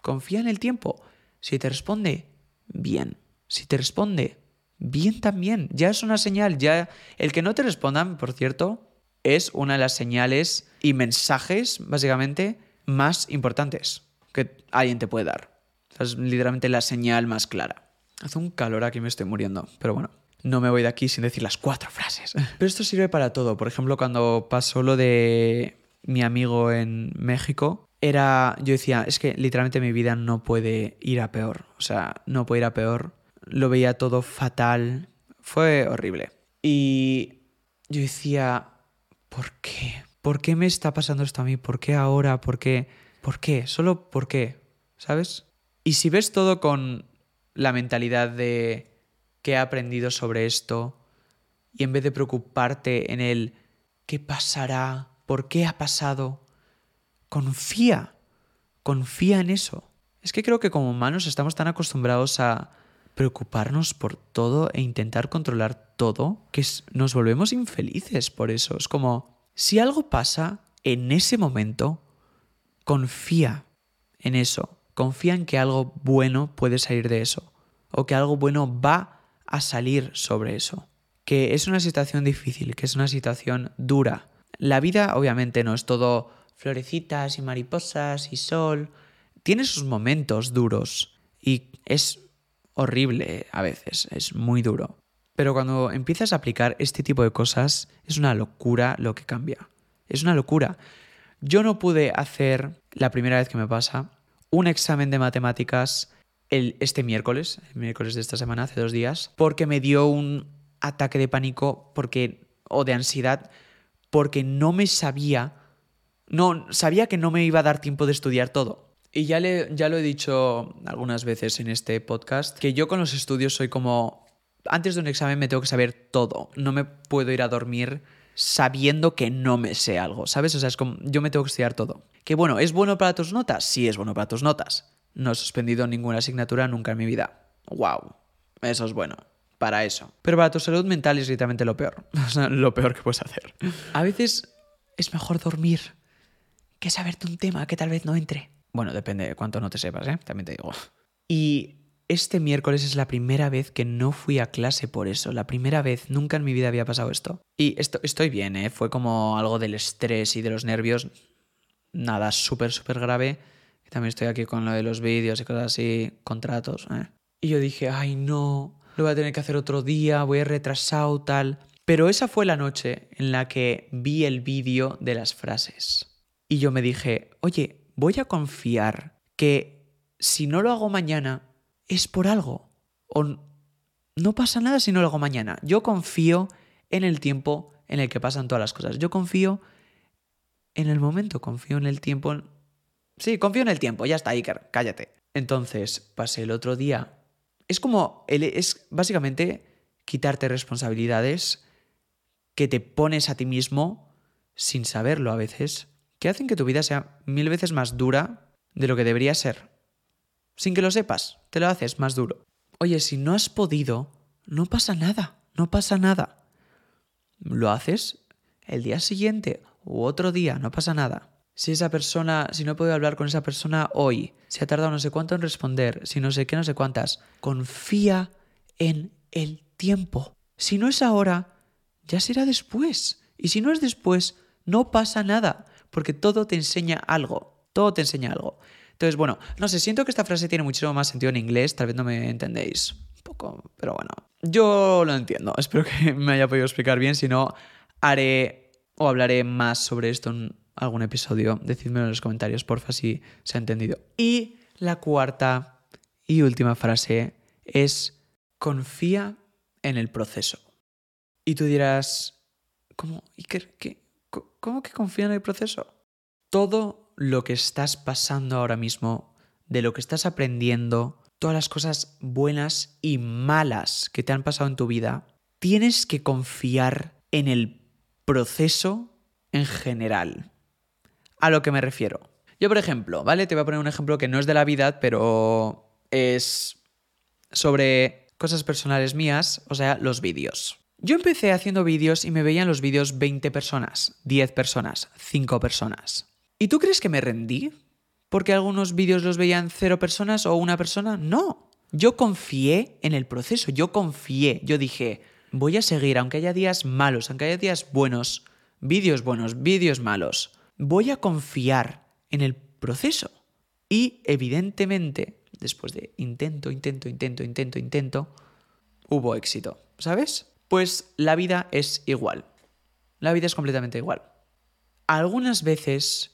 confía en el tiempo. Si te responde, bien. Si te responde, bien también. Ya es una señal. Ya el que no te respondan, por cierto, es una de las señales y mensajes, básicamente, más importantes que alguien te puede dar. Es literalmente la señal más clara. Hace un calor aquí, me estoy muriendo. Pero bueno, no me voy de aquí sin decir las cuatro frases. Pero esto sirve para todo. Por ejemplo, cuando pasó lo de mi amigo en México, era, yo decía, es que literalmente mi vida no puede ir a peor, o sea, no puede ir a peor, lo veía todo fatal, fue horrible. Y yo decía, ¿por qué? ¿Por qué me está pasando esto a mí? ¿Por qué ahora? ¿Por qué? ¿Por qué? Solo por qué, ¿sabes? Y si ves todo con la mentalidad de qué he aprendido sobre esto, y en vez de preocuparte en el qué pasará, por qué ha pasado, confía, confía en eso. Es que creo que como humanos estamos tan acostumbrados a preocuparnos por todo e intentar controlar todo que nos volvemos infelices por eso. Es como, si algo pasa en ese momento, confía en eso. Confía en que algo bueno puede salir de eso. O que algo bueno va a salir sobre eso. Que es una situación difícil, que es una situación dura. La vida obviamente no es todo florecitas y mariposas y sol. Tiene sus momentos duros y es horrible a veces, es muy duro. Pero cuando empiezas a aplicar este tipo de cosas, es una locura lo que cambia. Es una locura. Yo no pude hacer, la primera vez que me pasa, un examen de matemáticas el, este miércoles, el miércoles de esta semana, hace dos días, porque me dio un ataque de pánico porque, o de ansiedad, porque no me sabía no, sabía que no me iba a dar tiempo de estudiar todo. Y ya, le, ya lo he dicho algunas veces en este podcast, que yo con los estudios soy como, antes de un examen me tengo que saber todo, no me puedo ir a dormir sabiendo que no me sé algo, ¿sabes? O sea, es como, yo me tengo que estudiar todo. Que bueno, ¿es bueno para tus notas? Sí, es bueno para tus notas. No he suspendido ninguna asignatura nunca en mi vida. ¡Wow! Eso es bueno. Para eso. Pero para tu salud mental es literalmente lo peor. Lo peor que puedes hacer. A veces es mejor dormir que saberte un tema que tal vez no entre. Bueno, depende de cuánto no te sepas, ¿eh? También te digo. Y este miércoles es la primera vez que no fui a clase por eso. La primera vez, nunca en mi vida había pasado esto. Y esto, estoy bien, ¿eh? Fue como algo del estrés y de los nervios. Nada súper, súper grave. También estoy aquí con lo de los vídeos y cosas así, contratos. ¿eh? Y yo dije, ay no, lo voy a tener que hacer otro día, voy a retrasado, tal. Pero esa fue la noche en la que vi el vídeo de las frases. Y yo me dije, oye, voy a confiar que si no lo hago mañana, es por algo. O no pasa nada si no lo hago mañana. Yo confío en el tiempo en el que pasan todas las cosas. Yo confío en el momento, confío en el tiempo. Sí, confío en el tiempo, ya está, Iker, cállate. Entonces, pasé el otro día. Es como, es básicamente quitarte responsabilidades que te pones a ti mismo sin saberlo a veces, que hacen que tu vida sea mil veces más dura de lo que debería ser. Sin que lo sepas, te lo haces más duro. Oye, si no has podido, no pasa nada, no pasa nada. Lo haces el día siguiente u otro día, no pasa nada. Si esa persona, si no he podido hablar con esa persona hoy, si ha tardado no sé cuánto en responder, si no sé qué, no sé cuántas, confía en el tiempo. Si no es ahora, ya será después. Y si no es después, no pasa nada, porque todo te enseña algo. Todo te enseña algo. Entonces, bueno, no sé, siento que esta frase tiene muchísimo más sentido en inglés, tal vez no me entendéis un poco, pero bueno, yo lo entiendo. Espero que me haya podido explicar bien, si no, haré o hablaré más sobre esto en algún episodio. Decídmelo en los comentarios, porfa, si se ha entendido. Y la cuarta y última frase es confía en el proceso. Y tú dirás, ¿cómo? Iker, ¿qué? ¿Cómo que confía en el proceso? Todo lo que estás pasando ahora mismo, de lo que estás aprendiendo, todas las cosas buenas y malas que te han pasado en tu vida, tienes que confiar en el proceso en general. A lo que me refiero. Yo, por ejemplo, ¿vale? Te voy a poner un ejemplo que no es de la vida, pero es sobre cosas personales mías, o sea, los vídeos. Yo empecé haciendo vídeos y me veían los vídeos 20 personas, 10 personas, 5 personas. ¿Y tú crees que me rendí? ¿Porque algunos vídeos los veían 0 personas o una persona? No. Yo confié en el proceso, yo confié, yo dije, voy a seguir, aunque haya días malos, aunque haya días buenos, vídeos buenos, vídeos malos, voy a confiar en el proceso. Y evidentemente, después de intento, intento, intento, intento, intento, hubo éxito, ¿sabes? Pues la vida es igual. La vida es completamente igual. Algunas veces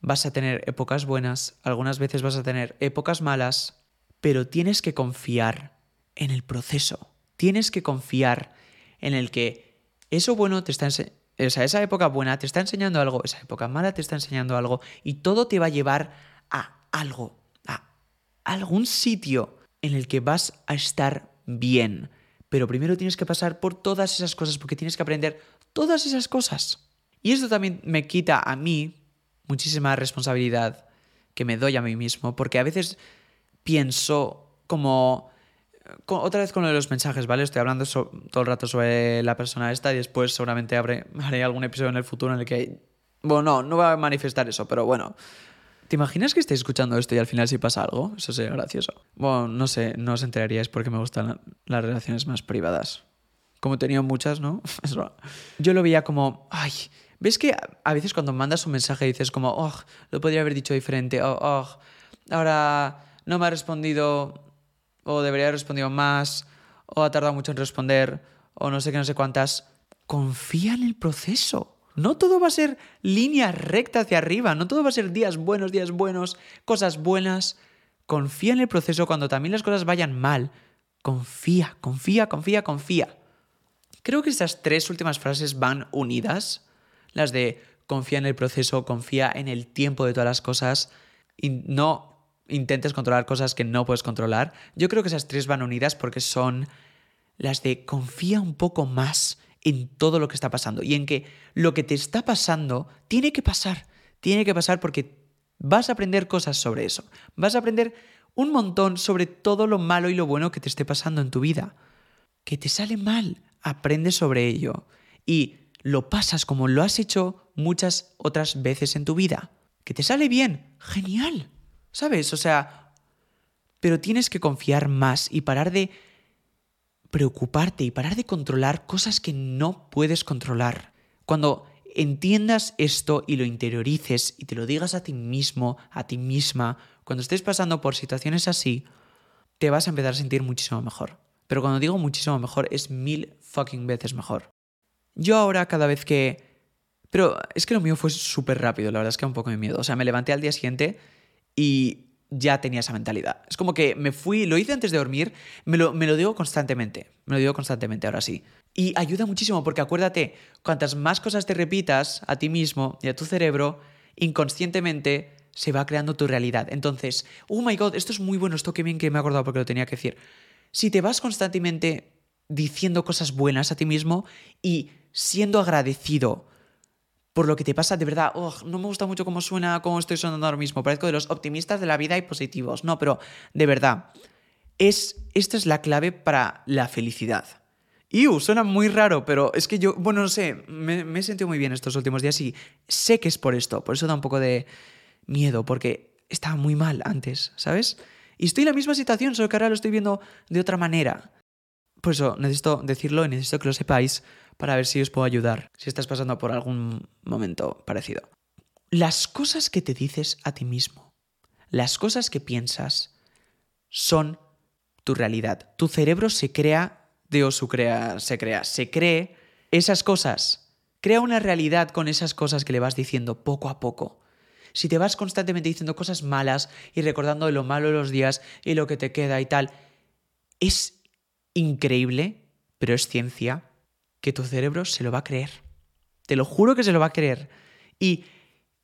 vas a tener épocas buenas, algunas veces vas a tener épocas malas, pero tienes que confiar en el proceso. Tienes que confiar en el que eso bueno te está. O sea, esa época buena te está enseñando algo, esa época mala te está enseñando algo, y todo te va a llevar a algo, a algún sitio en el que vas a estar bien. Pero primero tienes que pasar por todas esas cosas, porque tienes que aprender todas esas cosas. Y esto también me quita a mí muchísima responsabilidad que me doy a mí mismo, porque a veces pienso como otra vez con lo de los mensajes, ¿vale? Estoy hablando todo el rato sobre la persona esta y después seguramente haré algún episodio en el futuro en el que... Bueno, no, no voy a manifestar eso, pero bueno. ¿Te imaginas que estéis escuchando esto y al final si pasa algo? Eso sería gracioso. Bueno, no sé, no os enteraríais porque me gustan las relaciones más privadas. Como he tenido muchas, ¿no? Yo lo veía como, ay, ¿ves que a veces cuando mandas un mensaje dices como, oh, lo podría haber dicho diferente, oh, oh, ahora no me ha respondido o debería haber respondido más, o ha tardado mucho en responder, o no sé qué, no sé cuántas. Confía en el proceso. No todo va a ser línea recta hacia arriba, no todo va a ser días buenos, días buenos, cosas buenas. Confía en el proceso cuando también las cosas vayan mal. Confía, confía, confía, confía. Creo que estas tres últimas frases van unidas. Las de confía en el proceso, confía en el tiempo de todas las cosas y no intentes controlar cosas que no puedes controlar. Yo creo que esas tres van unidas porque son las de confía un poco más en todo lo que está pasando y en que lo que te está pasando tiene que pasar, tiene que pasar porque vas a aprender cosas sobre eso, vas a aprender un montón sobre todo lo malo y lo bueno que te esté pasando en tu vida. Que te sale mal, aprende sobre ello y lo pasas como lo has hecho muchas otras veces en tu vida. que te sale bien, genial, ¿sabes? O sea, pero tienes que confiar más y parar de preocuparte y parar de controlar cosas que no puedes controlar. Cuando entiendas esto y lo interiorices y te lo digas a ti mismo, a ti misma, cuando estés pasando por situaciones así, te vas a empezar a sentir muchísimo mejor. Pero cuando digo muchísimo mejor, es mil fucking veces mejor. Yo ahora cada vez que... Pero es que lo mío fue súper rápido, la verdad es que un poco de miedo. O sea, me levanté al día siguiente y ya tenía esa mentalidad. Es como que me fui, lo hice antes de dormir, me lo, me lo digo constantemente, me lo digo constantemente ahora sí. Y ayuda muchísimo porque acuérdate, cuantas más cosas te repitas a ti mismo y a tu cerebro, inconscientemente se va creando tu realidad. Entonces, oh my god, esto es muy bueno, esto que bien que me he acordado porque lo tenía que decir. Si te vas constantemente diciendo cosas buenas a ti mismo y siendo agradecido por lo que te pasa, de verdad, oh, no me gusta mucho cómo suena, cómo estoy sonando ahora mismo. Parezco de los optimistas de la vida y positivos. No, pero de verdad, es, esta es la clave para la felicidad. Iu, suena muy raro, pero es que yo, bueno, no sé, me, me he sentido muy bien estos últimos días y sé que es por esto, por eso da un poco de miedo, porque estaba muy mal antes, ¿sabes? Y estoy en la misma situación, solo que ahora lo estoy viendo de otra manera. Por eso necesito decirlo y necesito que lo sepáis para ver si os puedo ayudar, si estás pasando por algún momento parecido. Las cosas que te dices a ti mismo, las cosas que piensas, son tu realidad. Tu cerebro se crea, Dios su crea, se crea, se cree esas cosas. Crea una realidad con esas cosas que le vas diciendo poco a poco. Si te vas constantemente diciendo cosas malas y recordando lo malo de los días y lo que te queda y tal, es increíble, pero es ciencia, que tu cerebro se lo va a creer. Te lo juro que se lo va a creer. Y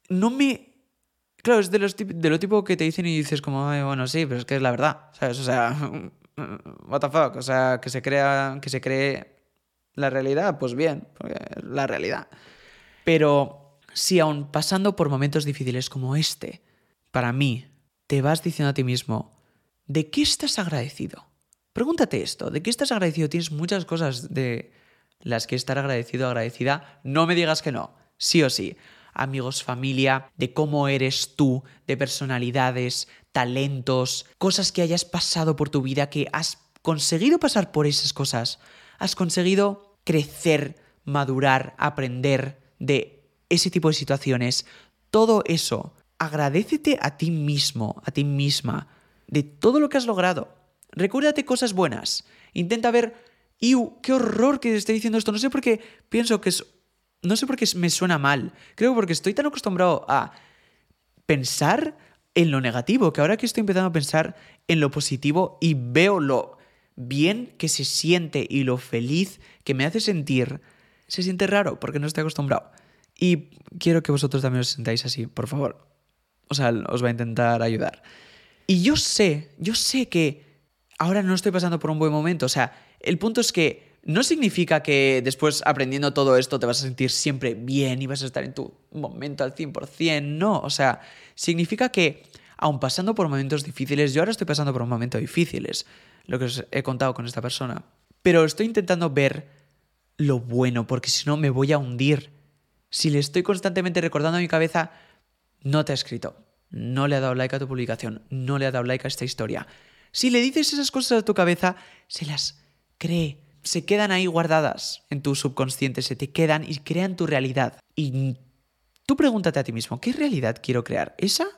no me... Claro, es de, los, de lo tipo que te dicen y dices como, bueno, sí, pero es que es la verdad, ¿sabes? O sea, what the fuck, o sea, que se crea, que se cree la realidad, pues bien, la realidad. Pero si aún pasando por momentos difíciles como este, para mí, te vas diciendo a ti mismo, ¿de qué estás agradecido? Pregúntate esto, ¿de qué estás agradecido? Tienes muchas cosas de las que estar agradecido, agradecida, no me digas que no, sí o sí. Amigos, familia, de cómo eres tú, de personalidades, talentos, cosas que hayas pasado por tu vida, que has conseguido pasar por esas cosas, has conseguido crecer, madurar, aprender de ese tipo de situaciones. Todo eso, agradecete a ti mismo, a ti misma, de todo lo que has logrado. Recuérdate cosas buenas. Intenta ver y qué horror que esté diciendo esto. No sé por qué pienso que es. No sé por qué me suena mal. Creo porque estoy tan acostumbrado a pensar en lo negativo que ahora que estoy empezando a pensar en lo positivo y veo lo bien que se siente y lo feliz que me hace sentir, se siente raro porque no estoy acostumbrado. Y quiero que vosotros también os sentáis así, por favor. O sea, os va a intentar ayudar. Y yo sé, yo sé que ahora no estoy pasando por un buen momento. O sea, el punto es que no significa que después aprendiendo todo esto te vas a sentir siempre bien y vas a estar en tu momento al 100%, no, o sea, significa que aun pasando por momentos difíciles, yo ahora estoy pasando por un momento difíciles, lo que os he contado con esta persona, pero estoy intentando ver lo bueno, porque si no me voy a hundir. Si le estoy constantemente recordando a mi cabeza, no te ha escrito, no le ha dado like a tu publicación, no le ha dado like a esta historia. Si le dices esas cosas a tu cabeza, se las cree, se quedan ahí guardadas en tu subconsciente, se te quedan y crean tu realidad. Y tú pregúntate a ti mismo, ¿qué realidad quiero crear? ¿Esa?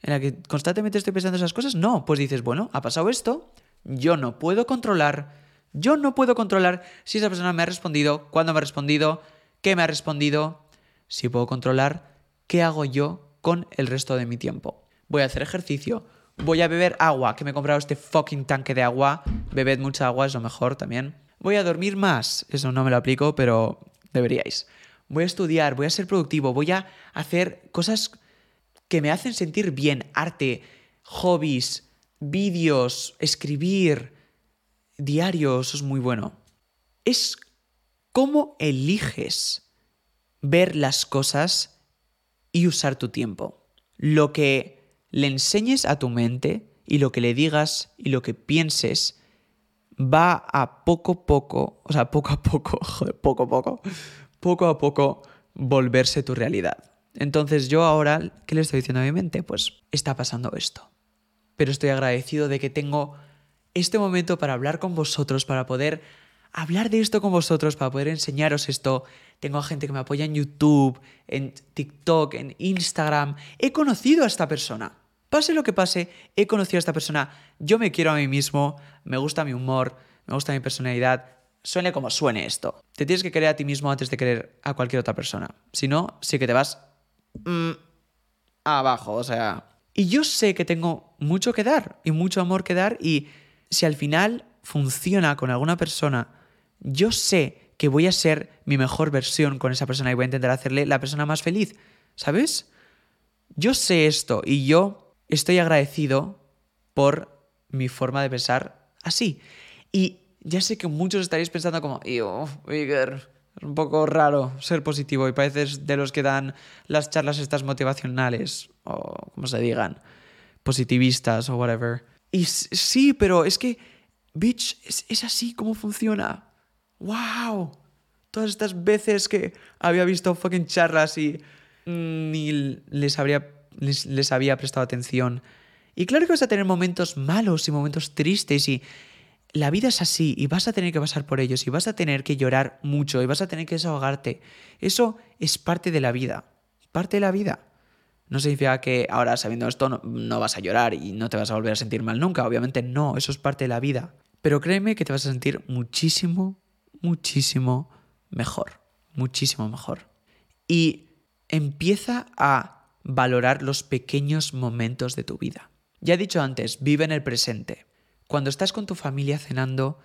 ¿En la que constantemente estoy pensando esas cosas? No, pues dices, bueno, ha pasado esto, yo no puedo controlar, yo no puedo controlar si esa persona me ha respondido, cuándo me ha respondido, qué me ha respondido. Si puedo controlar, ¿qué hago yo con el resto de mi tiempo? Voy a hacer ejercicio, Voy a beber agua, que me he comprado este fucking tanque de agua. Bebed mucha agua, es lo mejor también. Voy a dormir más, eso no me lo aplico, pero deberíais. Voy a estudiar, voy a ser productivo, voy a hacer cosas que me hacen sentir bien, arte, hobbies, vídeos, escribir, diarios, eso es muy bueno. Es cómo eliges ver las cosas y usar tu tiempo. Lo que le enseñes a tu mente y lo que le digas y lo que pienses va a poco a poco, o sea, poco a poco, joder, poco a poco, poco a poco volverse tu realidad. Entonces yo ahora, ¿qué le estoy diciendo a mi mente? Pues está pasando esto. Pero estoy agradecido de que tengo este momento para hablar con vosotros, para poder hablar de esto con vosotros, para poder enseñaros esto. Tengo gente que me apoya en YouTube, en TikTok, en Instagram. He conocido a esta persona. Pase lo que pase, he conocido a esta persona. Yo me quiero a mí mismo, me gusta mi humor, me gusta mi personalidad. Suene como suene esto. Te tienes que querer a ti mismo antes de querer a cualquier otra persona. Si no, sí que te vas mm, abajo, o sea... Y yo sé que tengo mucho que dar y mucho amor que dar y si al final funciona con alguna persona, yo sé que voy a ser mi mejor versión con esa persona y voy a intentar hacerle la persona más feliz, ¿sabes? Yo sé esto y yo estoy agradecido por mi forma de pensar así. Y ya sé que muchos estaréis pensando como, yo, Iger, es un poco raro ser positivo y pareces de los que dan las charlas estas motivacionales o como se digan, positivistas o whatever. Y sí, pero es que, bitch, es, así como funciona. ¡Wow! Todas estas veces que había visto fucking charlas y ni les, habría, les, había prestado atención. Y claro que vas a tener momentos malos y momentos tristes y la vida es así y vas a tener que pasar por ellos y vas a tener que llorar mucho y vas a tener que desahogarte. Eso es parte de la vida, parte de la vida. No significa que ahora sabiendo esto no, vas a llorar y no te vas a volver a sentir mal nunca. Obviamente no, eso es parte de la vida. Pero créeme que te vas a sentir muchísimo, muchísimo mejor. Muchísimo mejor. Y empieza a valorar los pequeños momentos de tu vida. Ya he dicho antes, vive en el presente. Cuando estás con tu familia cenando,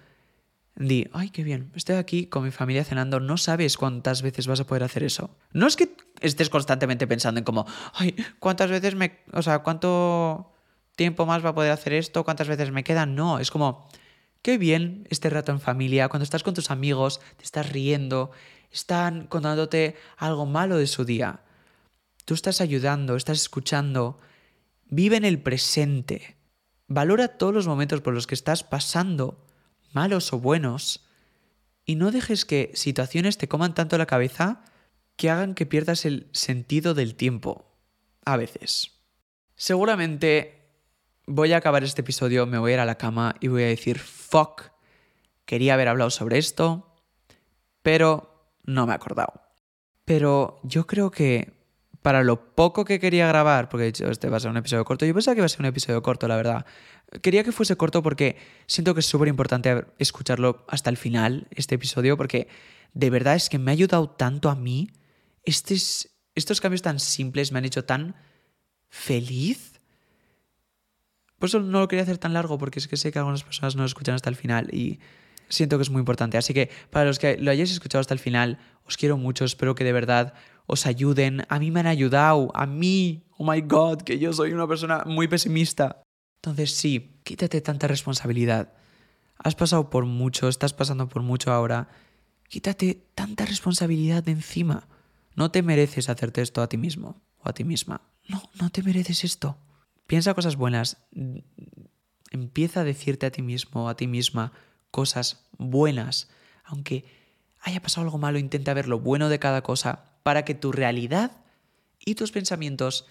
Di, ay, qué bien, estoy aquí con mi familia cenando, no sabes cuántas veces vas a poder hacer eso. No es que estés constantemente pensando en como, ay, cuántas veces me, o sea, cuánto tiempo más va a poder hacer esto, cuántas veces me quedan, no, es como, qué bien este rato en familia, cuando estás con tus amigos, te estás riendo, están contándote algo malo de su día. Tú estás ayudando, estás escuchando, vive en el presente. Valora todos los momentos por los que estás pasando malos o buenos, y no dejes que situaciones te coman tanto la cabeza que hagan que pierdas el sentido del tiempo. A veces. Seguramente voy a acabar este episodio, me voy a ir a la cama y voy a decir, fuck, quería haber hablado sobre esto, pero no me he acordado. Pero yo creo que para lo poco que quería grabar, porque he dicho, este va a ser un episodio corto, yo pensaba que iba a ser un episodio corto, la verdad. Quería que fuese corto porque siento que es súper importante escucharlo hasta el final, este episodio, porque de verdad es que me ha ayudado tanto a mí. estos cambios tan simples me han hecho tan feliz. Por eso no lo quería hacer tan largo, porque es que sé que algunas personas no lo escuchan hasta el final y siento que es muy importante. Así que para los que lo hayáis escuchado hasta el final, os quiero mucho, espero que de verdad os ayuden. A mí me han ayudado, a mí, oh my god, que yo soy una persona muy pesimista. Entonces sí, quítate tanta responsabilidad. Has pasado por mucho, estás pasando por mucho ahora. Quítate tanta responsabilidad de encima. No te mereces hacerte esto a ti mismo o a ti misma. No, no te mereces esto. Piensa cosas buenas. Empieza a decirte a ti mismo o a ti misma cosas buenas. Aunque haya pasado algo malo, intenta ver lo bueno de cada cosa para que tu realidad y tus pensamientos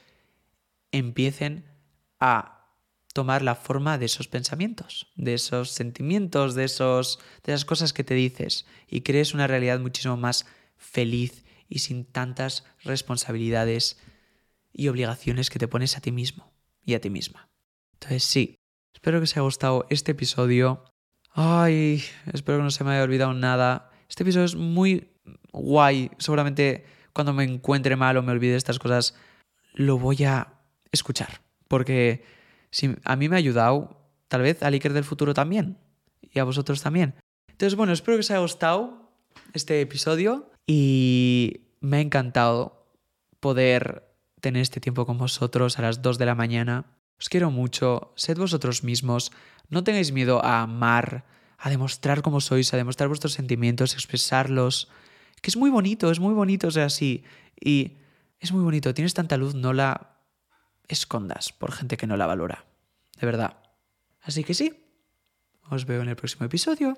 empiecen a tomar la forma de esos pensamientos, de esos sentimientos, de, esos, de esas cosas que te dices y crees una realidad muchísimo más feliz y sin tantas responsabilidades y obligaciones que te pones a ti mismo y a ti misma. Entonces sí, espero que os haya gustado este episodio. Ay, espero que no se me haya olvidado nada. Este episodio es muy guay. Seguramente cuando me encuentre mal o me olvide estas cosas, lo voy a escuchar. Porque si a mí me ha ayudado, tal vez a Iker del futuro también. Y a vosotros también. Entonces, bueno, espero que os haya gustado este episodio y me ha encantado poder tener este tiempo con vosotros a las 2 de la mañana. Os quiero mucho, sed vosotros mismos, no tengáis miedo a amar, a demostrar cómo sois, a demostrar vuestros sentimientos, expresarlos que es muy bonito, es muy bonito sea así. Y es muy bonito, tienes tanta luz, no la escondas por gente que no la valora. De verdad. Así que sí, os veo en el próximo episodio.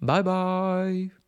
Bye bye.